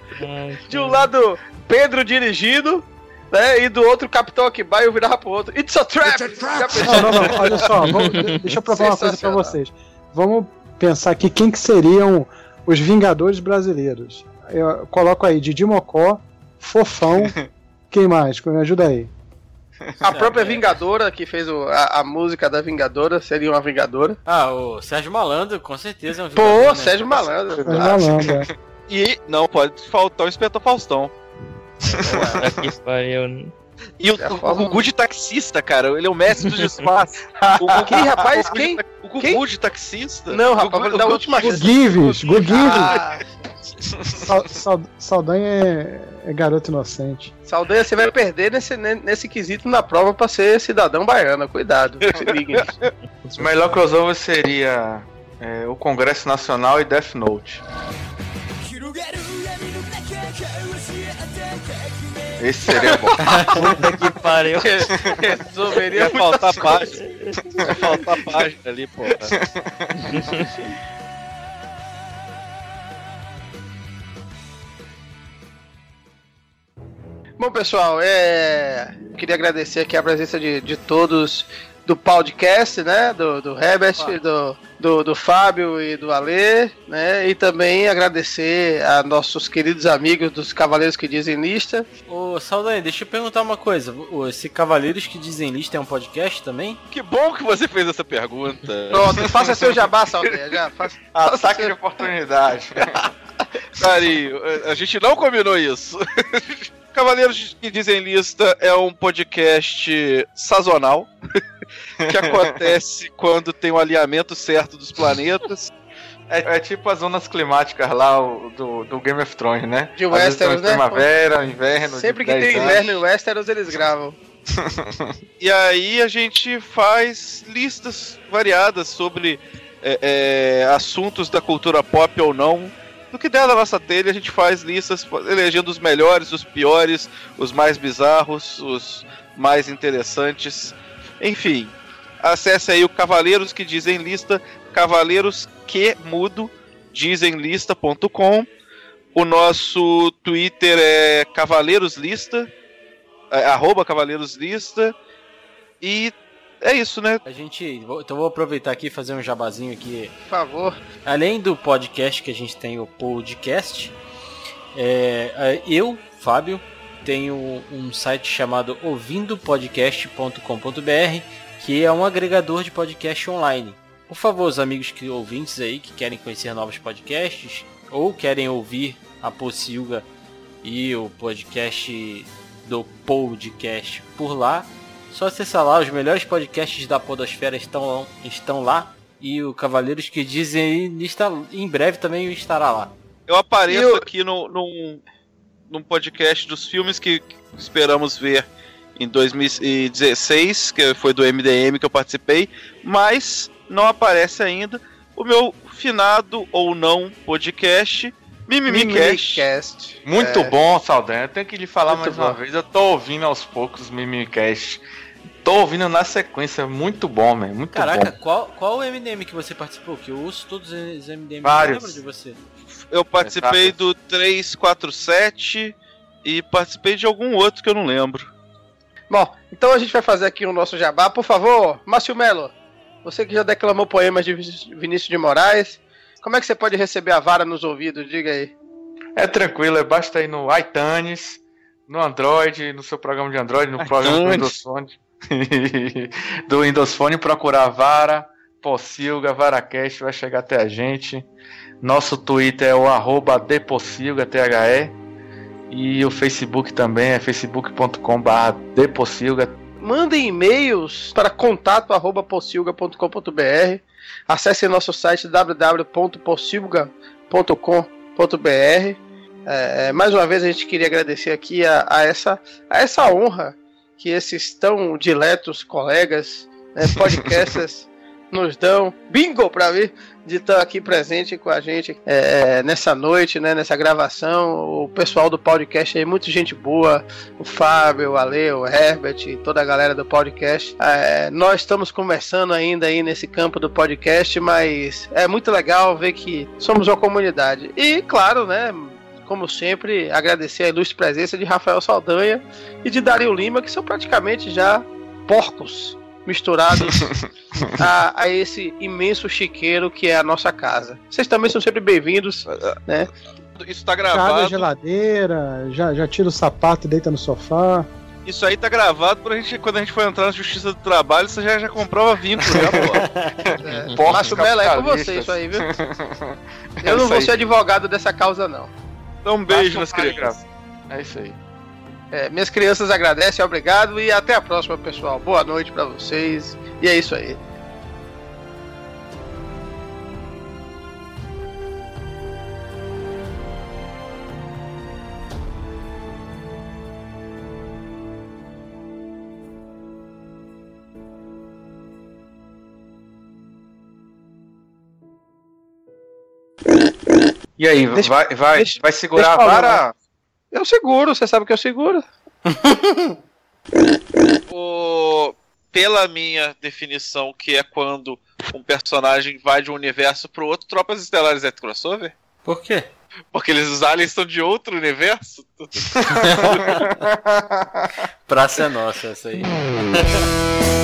De um lado, Pedro dirigindo. Né? E do outro, Capitão Akibai, eu virava pro outro. It's a trap! Já pensou? Não, não, não, olha só, vamos- deixa eu provar uma coisa pra vocês. Vamos pensar aqui quem que seriam os Vingadores brasileiros. Eu coloco aí Didi Mocó, Fofão, <laughs> quem mais? Me ajuda aí. A própria Vingadora, que fez o- a, a música da Vingadora, seria uma Vingadora. Ah, o Sérgio Malandro, com certeza é um Pô, vingador, né? Sérgio Malandro. Mas malandro, é. E não pode faltar o Inspetor Faustão. Puta que pariu. E o, É o, Gugu de taxista, cara, ele é o mestre dos espaços. <laughs> O Gugu- Quem, rapaz? o Quem? O Gugu Quem? de taxista. Não, rapaz, Gugu- vou dar a o última Gu chance. Gives, Gu Gives. Ah, Sal- Sal- Saldanha é, é garoto inocente. Saldanha, você vai perder nesse, nesse quesito na prova pra ser cidadão baiano. Cuidado, <laughs> se liguem. O melhor crossover seria é, o Congresso Nacional e Death Note. Esse seria bom. <laughs> Puta que pariu. Resolveria Ia faltar página. Ia faltar página ali, pô. Bom, pessoal, é... queria agradecer aqui a presença de, de todos do podcast, né? Do, do Herbert, do, do, do Fábio e do Alê, né? E também agradecer a nossos queridos amigos dos Cavaleiros que Dizem Lista. Ô, Saldanha, deixa eu perguntar uma coisa. Esse Cavaleiros que Dizem Lista é um podcast também? Que bom que você fez essa pergunta. Pronto, faça seu jabá, <laughs> Saldanha, já. Faça, faça Ataque seu- de oportunidade. <laughs> Carinho, a gente não combinou isso. <laughs> Cavaleiros que Dizem Lista é um podcast sazonal <laughs> que acontece <laughs> quando tem o alinhamento certo dos planetas. É, é tipo as zonas climáticas lá o- do, do Game of Thrones, né? De Às Westeros, né? Primavera, inverno. Sempre que 10 tem anos. inverno em Westeros, eles <laughs> gravam. E aí a gente faz listas variadas sobre é, é, assuntos da cultura pop ou não. Do que der da nossa telha, a gente faz listas elegendo os melhores, os piores, os mais bizarros, os mais interessantes. Enfim, acesse aí o Cavaleiros que Dizem Lista, Cavaleiros que Mudo, dizenlista.com. O nosso Twitter é Cavaleiros Lista, é, arroba Cavaleiros Lista. E é isso, né? A gente. Então vou aproveitar aqui e fazer um jabazinho aqui. Por favor. Além do podcast que a gente tem o podcast, é, eu, Fábio, tenho um site chamado ouvindopodcast.com.br, que é um agregador de podcast online. Por favor, os amigos que ouvintes aí que querem conhecer novos podcasts ou querem ouvir a Pocilga e o podcast do podcast por lá, só acessar lá, os melhores podcasts da podosfera estão, estão lá. E o Cavaleiros que dizem está, em breve também estará lá. Eu apareço Eu- aqui no, num, num podcast dos filmes que esperamos ver em 2016, que foi do MDM que eu participei, mas não aparece ainda o meu finado ou não podcast, Mimimicast. Mimicast. Muito É. bom, Saldanha. Eu tenho que lhe falar Muito mais uma bom. vez. Eu tô ouvindo aos poucos o Mimicast. Tô ouvindo na sequência. Muito bom, man. Muito Caraca, bom. qual, qual o MDM que você participou? Que eu ouço todos os MDM. Vários. Eu lembro de você. Eu participei do 347 e participei de algum outro que eu não lembro. Bom, então a gente vai fazer aqui o nosso jabá. Por favor, Márcio Melo, você que já declamou poemas de Vinícius de Moraes, como é que você pode receber a vara nos ouvidos? Diga aí. É tranquilo, é basta ir no iTunes, no Android, no seu programa de Android, no programa do Windows Phone. <laughs> do Windows Phone, procurar Vara, Possilga, VaraCast, vai chegar até a gente. Nosso Twitter é o arroba Depossilga, THE. E o Facebook também é facebook.com.br Depossilga. Mandem e-mails para contato@possilga.com.br. Acesse nosso site www.possilga.com.br. É, mais uma vez a gente queria agradecer aqui a, a essa, a essa honra que esses tão diletos colegas, né, <laughs> podcasters, nos dão. Bingo para mim de estar aqui presente com a gente é, nessa noite, né, nessa gravação. O pessoal do podcast aí, muita gente boa, o Fábio, o Ale, o Herbert e toda a galera do podcast. É, nós estamos começando ainda aí nesse campo do podcast, mas é muito legal ver que somos uma comunidade. E, claro, né, como sempre, agradecer a ilustre presença de Rafael Saldanha e de Dario Lima, que são praticamente já porcos misturados <laughs> a, a esse imenso chiqueiro que é a nossa casa. Vocês também são sempre bem-vindos, né? Isso tá Já abre a gravado. geladeira, já, já tira o sapato e deita no sofá. Isso aí tá gravado pra gente, quando a gente for entrar na Justiça do Trabalho, você já, já comprova vínculo, já, pô. É, Porcos Márcio Mello é com você isso aí, viu? É <laughs> Eu não vou aí. ser advogado dessa causa, não. Então um beijo nas crianças. É isso aí. É, minhas crianças agradecem, obrigado e até a próxima, pessoal. Boa noite pra vocês. E é isso aí. E aí, Deixa- vai, vai, deixa- vai segurar a falar. vara? Eu seguro, você sabe que eu seguro. <laughs> O- Pela minha definição, que é quando um personagem vai de um universo pro outro, Tropas Estelares é crossover? Por quê? Porque eles, os aliens estão de outro universo? <laughs> Praça é nossa essa aí. <laughs>